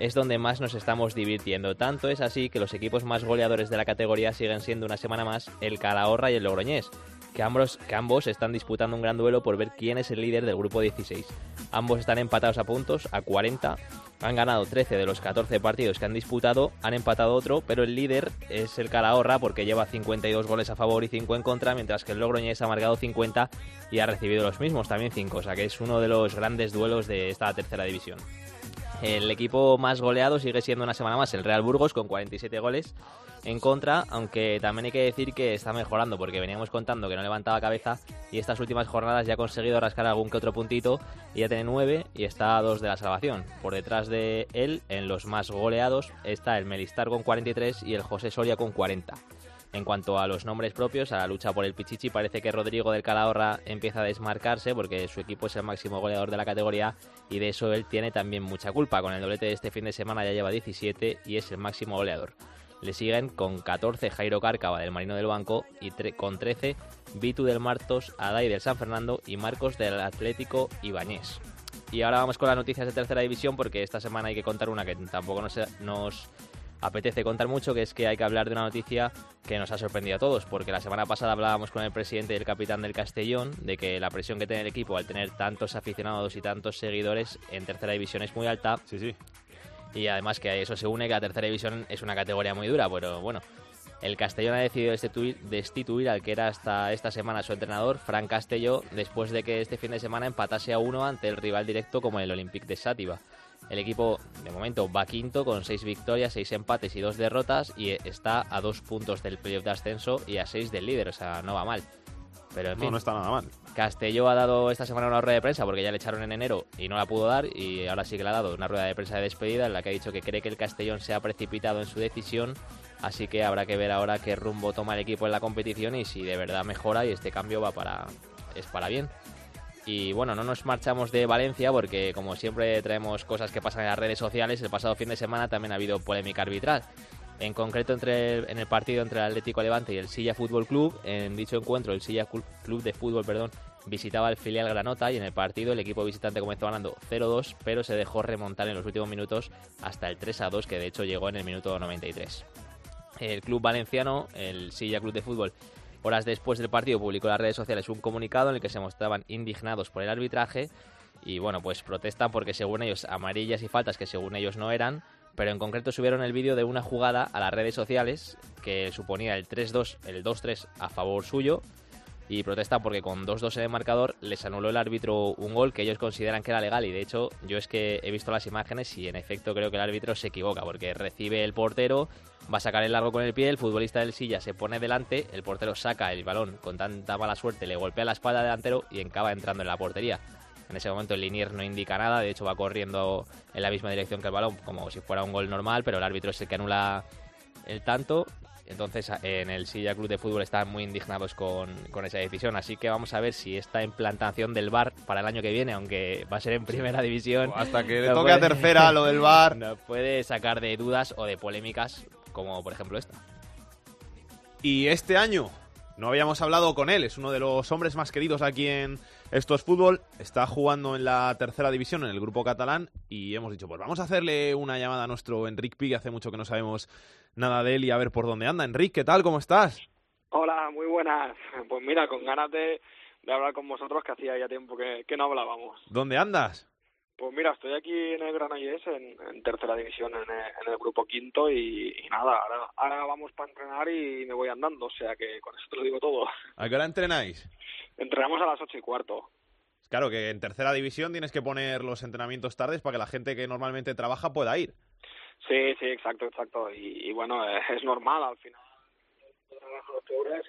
es donde más nos estamos divirtiendo. Tanto es así que los equipos más goleadores de la categoría siguen siendo una semana más el Calahorra y el Logroñés, que ambos, que ambos están disputando un gran duelo por ver quién es el líder del grupo 16. Ambos están empatados a puntos, a 40. Han ganado 13 de los 14 partidos que han disputado, han empatado otro, pero el líder es el Calahorra porque lleva 52 goles a favor y 5 en contra, mientras que el Logroñés ha marcado 50 y ha recibido los mismos, también 5, o sea que es uno de los grandes duelos de esta tercera división. El equipo más goleado sigue siendo una semana más el Real Burgos con 47 goles, en contra, aunque también hay que decir que está mejorando, porque veníamos contando que no levantaba cabeza y estas últimas jornadas ya ha conseguido rascar algún que otro puntito y ya tiene nueve y está a dos de la salvación. Por detrás de él, en los más goleados, está el Melistar con 43 y el José Soria con 40. En cuanto a los nombres propios, a la lucha por el Pichichi, parece que Rodrigo del Calahorra empieza a desmarcarse porque su equipo es el máximo goleador de la categoría y de eso él tiene también mucha culpa. Con el doblete de este fin de semana ya lleva 17 y es el máximo goleador. Le siguen con 14 Jairo Cárcava del Marino del Banco y con 13 Vitu del Martos, Adai del San Fernando y Marcos del Atlético Ibañés. Y ahora vamos con las noticias de tercera división porque esta semana hay que contar una que tampoco nos, nos apetece contar mucho, que es que hay que hablar de una noticia que nos ha sorprendido a todos, porque la semana pasada hablábamos con el presidente y el capitán del Castellón de que la presión que tiene el equipo al tener tantos aficionados y tantos seguidores en tercera división es muy alta. Sí, sí. Y además que a eso se une que la tercera división es una categoría muy dura, pero bueno. El Castellón ha decidido destituir, destituir al que era hasta esta semana su entrenador, Fran Castelló, después de que este fin de semana empatase a uno ante el rival directo como el Olympique de Sátiva. El equipo, de momento, va quinto con seis victorias, seis empates y dos derrotas y está a dos puntos del playoff de ascenso y a seis del líder, o sea, no va mal. Pero en No, fin, no está nada mal. Castelló ha dado esta semana una rueda de prensa porque ya le echaron en enero y no la pudo dar y ahora sí que le ha dado una rueda de prensa de despedida en la que ha dicho que cree que el Castellón se ha precipitado en su decisión, así que habrá que ver ahora qué rumbo toma el equipo en la competición y si de verdad mejora y este cambio va para es para bien. Y bueno, no nos marchamos de Valencia porque como siempre traemos cosas que pasan en las redes sociales, el pasado fin de semana también ha habido polémica arbitral. En concreto entre el- en el partido entre el Atlético Levante y el Silla Fútbol Club, en dicho encuentro el Silla Club de Fútbol, perdón, visitaba el filial Granota y en el partido el equipo visitante comenzó ganando 0-2, pero se dejó remontar en los últimos minutos hasta el 3-2 que de hecho llegó en el minuto 93. El club valenciano, el Silla Club de Fútbol, horas después del partido publicó en las redes sociales un comunicado en el que se mostraban indignados por el arbitraje y bueno, pues protestan porque según ellos amarillas y faltas que según ellos no eran, pero en concreto subieron el vídeo de una jugada a las redes sociales que suponía el 3-2, el 2-3 a favor suyo y protestan porque con 2-2 en el marcador les anuló el árbitro un gol que ellos consideran que era legal y de hecho yo es que he visto las imágenes y en efecto creo que el árbitro se equivoca porque recibe el portero, va a sacar el largo con el pie, el futbolista del silla se pone delante, el portero saca el balón con tanta mala suerte, le golpea la espalda al delantero y acaba entrando en la portería. En ese momento el linier no indica nada, de hecho va corriendo en la misma dirección que el balón, como si fuera un gol normal, pero el árbitro es el que anula el tanto. Entonces en el Silla Club de Fútbol están muy indignados con, con esa decisión, así que vamos a ver si esta implantación del VAR para el año que viene, aunque va a ser en primera división... Hasta que le no toque a tercera lo del VAR. [LAUGHS] Nos puede sacar de dudas o de polémicas, como por ejemplo esta. Y este año no habíamos hablado con él, es uno de los hombres más queridos aquí en Estos Fútbol, está jugando en la tercera división en el grupo catalán y hemos dicho, pues vamos a hacerle una llamada a nuestro Enric Pi, que hace mucho que no sabemos nada de él y a ver por dónde anda. Enric, ¿qué tal? ¿Cómo estás? Hola, muy buenas. Pues mira, con ganas de, de hablar con vosotros, que hacía ya tiempo que, que no hablábamos. ¿Dónde andas? Pues mira, estoy aquí en el Granollers, en, en tercera división, en el, en el grupo quinto, y, y nada, ahora, ahora vamos para entrenar y me voy andando, o sea que con eso te lo digo todo. ¿A qué hora entrenáis? Entrenamos a las ocho y cuarto. Claro que en tercera división tienes que poner los entrenamientos tardes para que la gente que normalmente trabaja pueda ir. Sí, sí, exacto, exacto. Y, y bueno, es normal al final.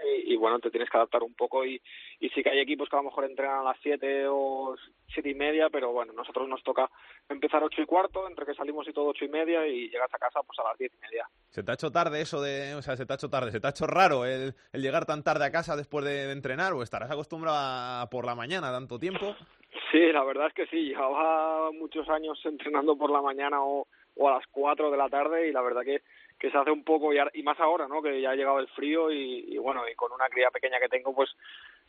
Y, y bueno, te tienes que adaptar un poco y, y sí que hay equipos que a lo mejor entrenan a las siete o siete y media, pero bueno, nosotros nos toca empezar ocho y cuarto, entre que salimos y todo ocho y media y llegas a casa pues a las diez y media. ¿Se te ha hecho tarde eso de, o sea, se te ha hecho tarde, se te ha hecho raro el, el llegar tan tarde a casa después de, de entrenar o estarás acostumbrado a por la mañana tanto tiempo? Sí, la verdad es que sí, llevaba muchos años entrenando por la mañana o, o a las cuatro de la tarde y la verdad que, que se hace un poco, y, y más ahora, ¿no? Que ya ha llegado el frío y, y bueno, y con una cría pequeña que tengo, pues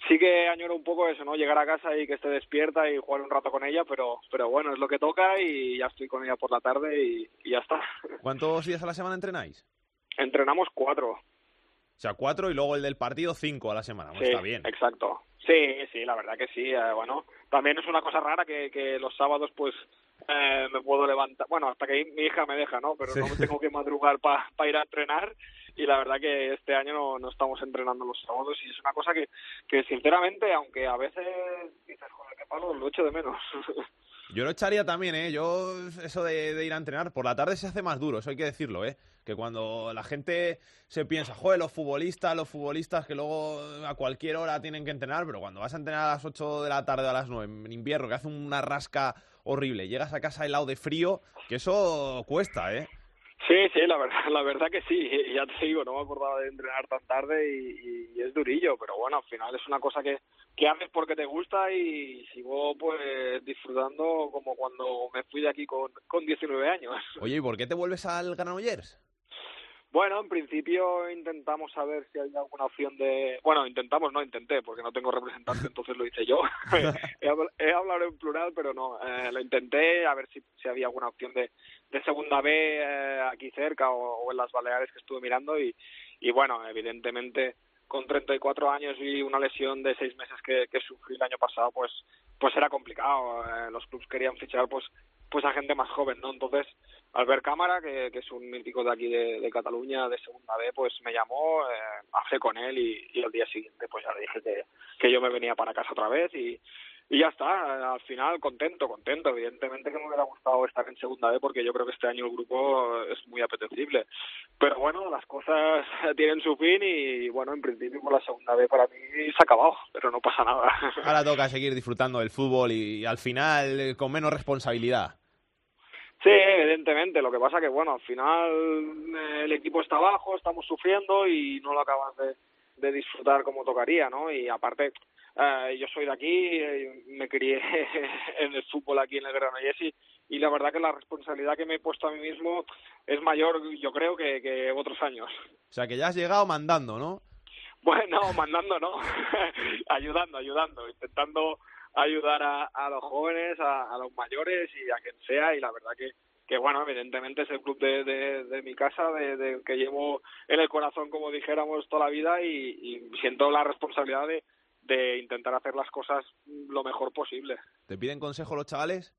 sí que añoro un poco eso, ¿no? Llegar a casa y que esté despierta y jugar un rato con ella, pero, pero bueno, es lo que toca y ya estoy con ella por la tarde y, y ya está. [LAUGHS] ¿Cuántos días a la semana entrenáis? Entrenamos cuatro. O sea, cuatro y luego el del partido cinco a la semana. Bueno, Sí, está bien. exacto. Sí, sí, la verdad que sí. eh, bueno, también es una cosa rara que, que los sábados, pues, eh, me puedo levantar. Bueno, hasta que mi hija me deja, ¿no? Pero Sí. no tengo que madrugar para ir a entrenar. Y la verdad que este año no, no estamos entrenando los sábados. Y es una cosa que, que sinceramente, aunque a veces dices, joder, qué palo, lo echo de menos. [LAUGHS] Yo lo echaría también, ¿eh? Yo, eso de, ir a entrenar, por la tarde se hace más duro, eso hay que decirlo, ¿eh? Que cuando la gente se piensa, joder, los futbolistas, los futbolistas que luego a cualquier hora tienen que entrenar, pero cuando vas a entrenar a las 8 de la tarde o a las 9 en invierno, que hace una rasca horrible, llegas a casa helado de frío, que eso cuesta, ¿eh? Sí, sí, la verdad, [LAUGHS] la verdad que sí. Ya te digo, no me acordaba de entrenar tan tarde y, y es durillo, pero bueno, al final es una cosa que, que haces porque te gusta y sigo pues disfrutando como cuando me fui de aquí con, con 19 años. Oye, ¿y por qué te vuelves al Granollers? Bueno, en principio intentamos saber si hay alguna opción de... Bueno, intentamos, no intenté, porque no tengo representante, [LAUGHS] entonces lo hice yo. [LAUGHS] he, habl- he hablado en plural, pero no. eh, lo intenté a ver si, si había alguna opción de, de segunda B eh, aquí cerca o, o en las Baleares que estuve mirando y, y bueno, evidentemente con 34 años y una lesión de seis meses que, que sufrí el año pasado, pues pues era complicado. Eh, los clubs querían fichar pues pues a gente más joven, ¿no? Entonces, Albert Cámara, que, que es un mítico de aquí de, de Cataluña, de segunda B, pues me llamó, eh, hablé con él y, y el día siguiente pues ya le dije que, que yo me venía para casa otra vez y, y ya está, al final contento, contento. Evidentemente que me hubiera gustado estar en segunda B porque yo creo que este año el grupo es muy apetecible. Pero bueno, las cosas [LAUGHS] tienen su fin y bueno, en principio con la segunda B para mí se ha acabado, pero no pasa nada. [LAUGHS] Ahora toca seguir disfrutando del fútbol y, al final eh, con menos responsabilidad. Sí, evidentemente. Lo que pasa que, bueno, al final eh, el equipo está abajo, estamos sufriendo y no lo acabas de, de disfrutar como tocaría, ¿no? Y aparte, eh, yo soy de aquí, eh, me crié [LAUGHS] en el fútbol aquí en el Granollers y, y la verdad que la responsabilidad que me he puesto a mí mismo es mayor, yo creo, que, que otros años. O sea, que ya has llegado mandando, ¿no? Bueno, [LAUGHS] mandando, ¿no? [LAUGHS] ayudando, ayudando, intentando ayudar a, a los jóvenes, a, a los mayores y a quien sea. Y la verdad que, que bueno, evidentemente es el club de, de, de mi casa, de, de que llevo en el corazón, como dijéramos, toda la vida y, y siento la responsabilidad de, de intentar hacer las cosas lo mejor posible. ¿Te piden consejo los chavales?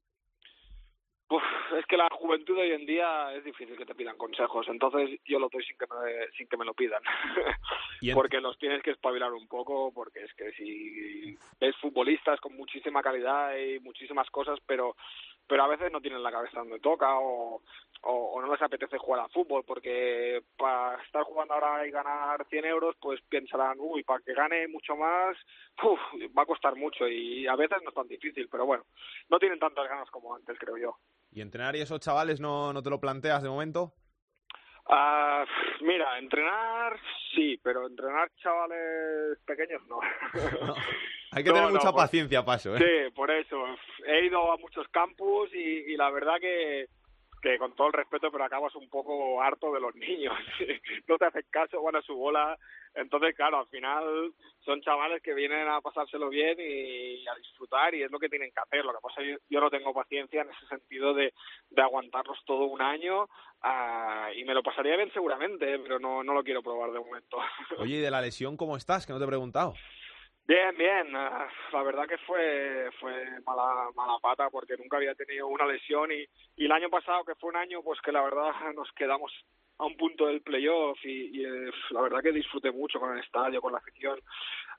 Uf, es que la juventud de hoy en día es difícil que te pidan consejos, entonces yo lo doy sin que me, sin que me lo pidan. [LAUGHS] Porque los tienes que espabilar un poco, porque es que si ves futbolistas con muchísima calidad y muchísimas cosas, pero pero a veces no tienen la cabeza donde toca o, o, o no les apetece jugar al fútbol, porque para estar jugando ahora y ganar 100 euros, pues pensarán, uy, para que gane mucho más, uf, va a costar mucho y a veces no es tan difícil, pero bueno, no tienen tantas ganas como antes, creo yo. ¿Y entrenar y esos chavales no, no te lo planteas de momento? Ah, mira, entrenar sí, pero entrenar chavales pequeños no. [LAUGHS] [LAUGHS] Hay que No, tener no, mucha por- paciencia, Paso, ¿eh? Sí, por eso. He ido a muchos campus y, y la verdad que, que con todo el respeto, pero acabas un poco harto de los niños. [LAUGHS] no te hacen caso, van a su bola. Entonces, claro, al final son chavales que vienen a pasárselo bien y a disfrutar y es lo que tienen que hacer. Lo que pasa es que yo, no tengo paciencia en ese sentido de, de aguantarlos todo un año ah, y me lo pasaría bien seguramente, pero no, no lo quiero probar de momento. [LAUGHS] Oye, ¿y de la lesión cómo estás? Que no te he preguntado. Bien, bien. Ah, La verdad que fue fue mala mala pata porque nunca había tenido una lesión y, y el año pasado que fue un año pues que la verdad nos quedamos a un punto del playoff y, y, eh, la verdad que disfruté mucho con el estadio, con la afición.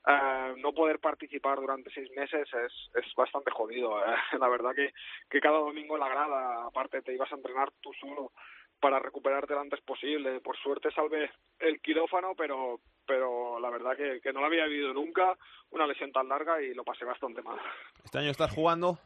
Ah, no poder participar durante seis meses es, es bastante jodido. eh. [LAUGHS] La verdad que, que cada domingo en la grada, aparte te ibas a entrenar tú solo para recuperarte lo antes posible. Por suerte salvé el quirófano, pero pero la verdad que, que no lo había vivido nunca, una lesión tan larga y lo pasé bastante mal. ¿Este año estás jugando?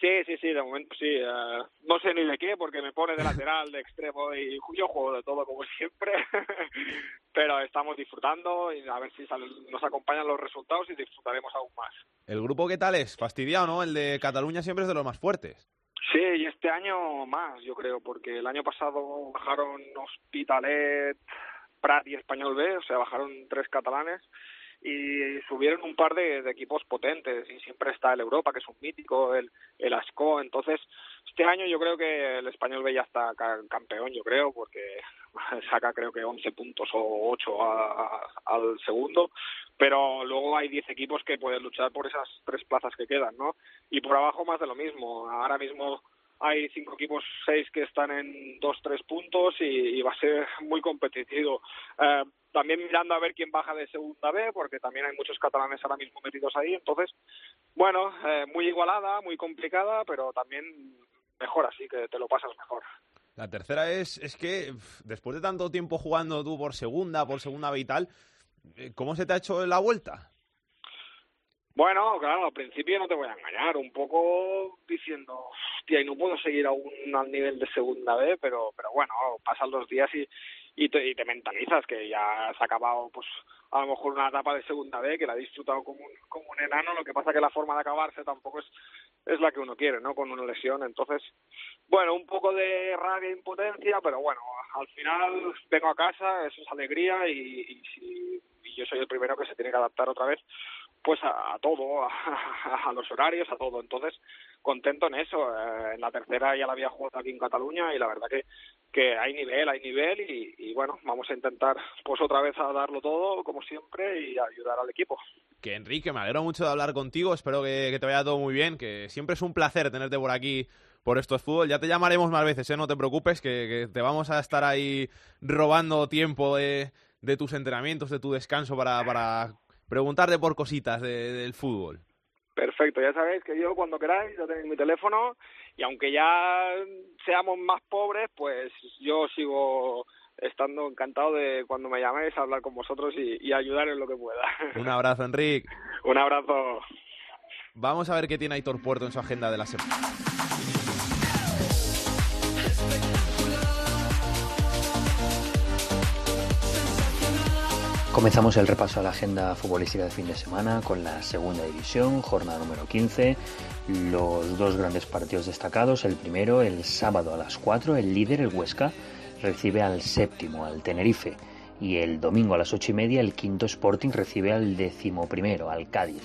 Sí, sí, sí, de momento sí. eh, no sé ni de qué, porque me pone de lateral, de extremo y yo juego de todo como siempre. [LAUGHS] Pero estamos disfrutando y a ver si salen- nos acompañan los resultados y disfrutaremos aún más. ¿El grupo qué tal es? Fastidiado, ¿no? El de Cataluña siempre es de los más fuertes. Sí, y este año más, yo creo, porque el año pasado bajaron Hospitalet, Prat y Español B, o sea, bajaron tres catalanes y subieron un par de, equipos potentes y siempre está el Europa, que es un mítico, el, el Asco, entonces este año yo creo que el Español B ya está ca- campeón, yo creo, porque [LAUGHS] saca creo que 11 puntos o 8 a- a- al segundo, pero luego hay 10 equipos que pueden luchar por esas tres plazas que quedan, ¿no? Y por abajo más de lo mismo. Ahora mismo hay cinco equipos, seis que están en dos, tres puntos y, va a ser muy competitivo. Eh, también mirando a ver quién baja de segunda B, porque también hay muchos catalanes ahora mismo metidos ahí. Entonces, bueno, eh, muy igualada, muy complicada, pero también mejor así, que te lo pasas mejor. La tercera es, es que después de tanto tiempo jugando tú por segunda, por segunda B y tal, eh, ¿cómo se te ha hecho la vuelta? Bueno, claro, al principio no te voy a engañar, un poco diciendo, hostia, y no puedo seguir aún al nivel de segunda B, pero, pero bueno, pasan los días y, y, te, y te mentalizas que ya has acabado, pues, a lo mejor una etapa de segunda B que la has disfrutado como un, como un enano, lo que pasa que la forma de acabarse tampoco es, es la que uno quiere, ¿no? Con una lesión, entonces, bueno, un poco de rabia e impotencia, pero bueno, al final vengo a casa, eso es alegría y, y yo soy el primero que se tiene que adaptar otra vez pues a, todo, [LAUGHS] a, los horarios, a todo. Entonces, contento en eso. Eh, en la tercera ya la había jugado aquí en Cataluña y la verdad que, que hay nivel, hay nivel y, bueno, vamos a intentar pues otra vez a darlo todo como siempre y ayudar al equipo. Que Enrique, me alegro mucho de hablar contigo, espero que, te vaya todo muy bien, que siempre es un placer tenerte por aquí por estos fútbol. Ya te llamaremos más veces, ¿eh? no te preocupes, que, que te vamos a estar ahí robando tiempo de, de tus entrenamientos, de tu descanso para, para preguntarte por cositas de, del fútbol. Perfecto, ya sabéis que yo cuando queráis ya tenéis mi teléfono y aunque ya seamos más pobres, pues yo sigo estando encantado de cuando me llaméis a hablar con vosotros y, y ayudar en lo que pueda. [LAUGHS] Un abrazo, Enrique. Un abrazo. Vamos a ver qué tiene Aitor Puerto en su agenda de la semana. Comenzamos el repaso a la agenda futbolística de fin de semana con la segunda división, jornada número 15. Los dos grandes partidos destacados. El primero, el sábado a las 4, el líder, el Huesca, recibe al séptimo, al Tenerife. Y el domingo a las ocho y media, el quinto Sporting recibe al décimo primero, al Cádiz.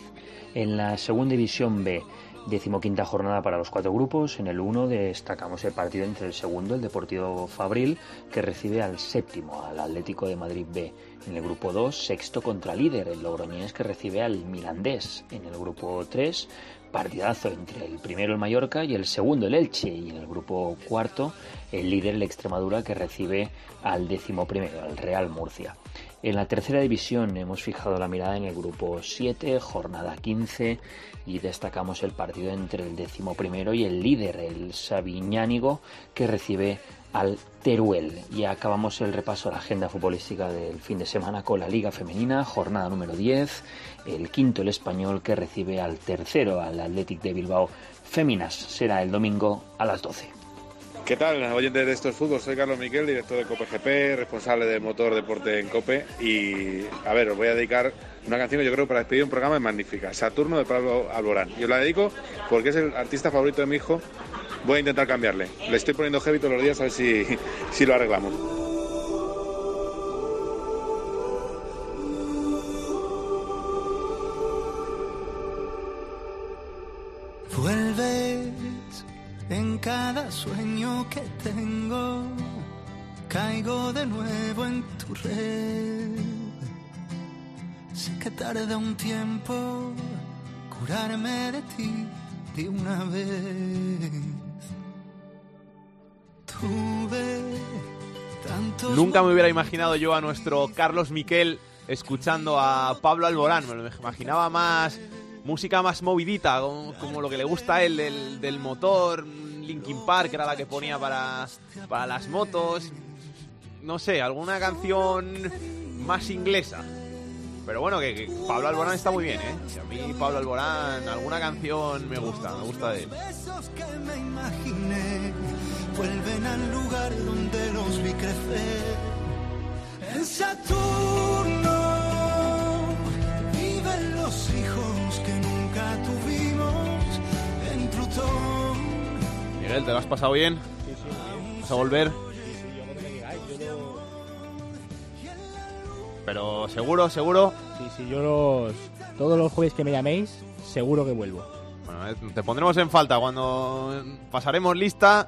En la segunda división B, decimoquinta jornada para los cuatro grupos. En el 1 destacamos el partido entre el segundo, el Deportivo Fabril, que recibe al séptimo, al Atlético de Madrid B. En el grupo 2, sexto contra líder, el Logroñés, que recibe al Mirandés. En el grupo 3, partidazo entre el primero, el Mallorca, y el segundo, el Elche. Y en el grupo cuarto, el líder, el Extremadura, que recibe al décimo primero, al Real Murcia. En la tercera división hemos fijado la mirada en el grupo 7, jornada 15, y destacamos el partido entre el décimo primero y el líder, el Sabiñánigo, que recibe al Teruel. Y acabamos el repaso a la agenda futbolística del fin de semana con la Liga Femenina, jornada número 10, el quinto, el español, que recibe al tercero, al Athletic de Bilbao Féminas. Será el domingo a las 12. ¿Qué tal, oyentes de estos fútbol? Soy Carlos Miquel, director de Cope GP, responsable de Motor Deporte en Cope. Y, a ver, os voy a dedicar una canción que yo creo para despedir un programa es magnífica, Saturno de Pablo Alborán. Y os la dedico porque es el artista favorito de mi hijo. Voy a intentar cambiarle. Le estoy poniendo heavy todos los días a ver si, si lo arreglamos. Vuelves en cada sueño que tengo, caigo de nuevo en tu red. Sé que tarda un tiempo curarme de ti de una vez. Tuve tantos Nunca me hubiera imaginado yo a nuestro Carlos Miquel escuchando a Pablo Alborán. Me lo imaginaba más música más movidita, como, lo que le gusta a él del, motor. Linkin Park era la que ponía para, para las motos. No sé, alguna canción más inglesa. Pero bueno, que, Pablo Alborán está muy bien, ¿eh? A mí Pablo Alborán, alguna canción me gusta, me gusta de él. vuelven al lugar donde los vi crecer. En Saturno Miguel, ¿te lo has pasado bien? Sí, sí, ¿Vas a volver? Sí, sí, yo cuando me digáis, yo lo... Pero seguro, seguro. Sí, sí, yo los... Todos los jueves que me llaméis, seguro que vuelvo. Bueno, eh, te pondremos en falta cuando pasaremos lista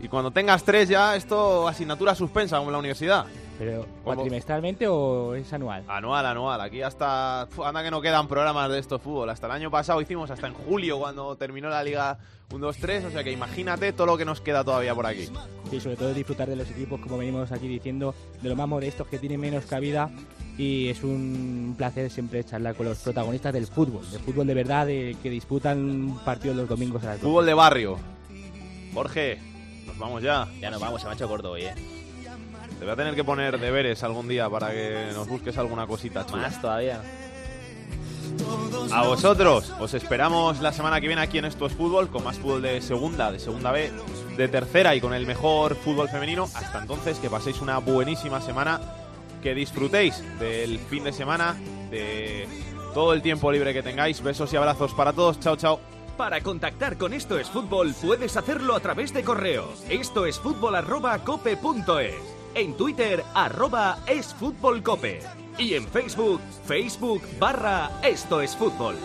y cuando tengas tres ya, esto asignatura suspensa como en la universidad. ¿Pero cuatrimestralmente o es anual? Anual, anual. Aquí hasta... Anda que no quedan programas de esto fútbol. Hasta el año pasado hicimos, hasta en julio, cuando terminó la Liga 1-2-3. O sea que imagínate todo lo que nos queda todavía por aquí. Sí, sobre todo disfrutar de los equipos, como venimos aquí diciendo, de los más modestos que tienen menos cabida. Y es un placer siempre charlar con los protagonistas del fútbol, del fútbol de verdad, de, que disputan partidos los domingos a las 12. Fútbol de barrio. Jorge, nos vamos ya. Ya nos vamos, se me ha hecho corto hoy, ¿eh? Te voy a tener que poner deberes algún día para que nos busques alguna cosita chula. Más todavía. A vosotros, os esperamos la semana que viene aquí en Esto es Fútbol, con más fútbol de segunda, de segunda B, de tercera y con el mejor fútbol femenino. Hasta entonces, que paséis una buenísima semana, que disfrutéis del fin de semana, de todo el tiempo libre que tengáis. Besos y abrazos para todos. Chao, chao. Para contactar con Esto es Fútbol puedes hacerlo a través de correo. Esto es fútbol arroba cope punto es. En Twitter arroba es fútbol cope. Y en Facebook, Facebook barra Esto es Fútbol.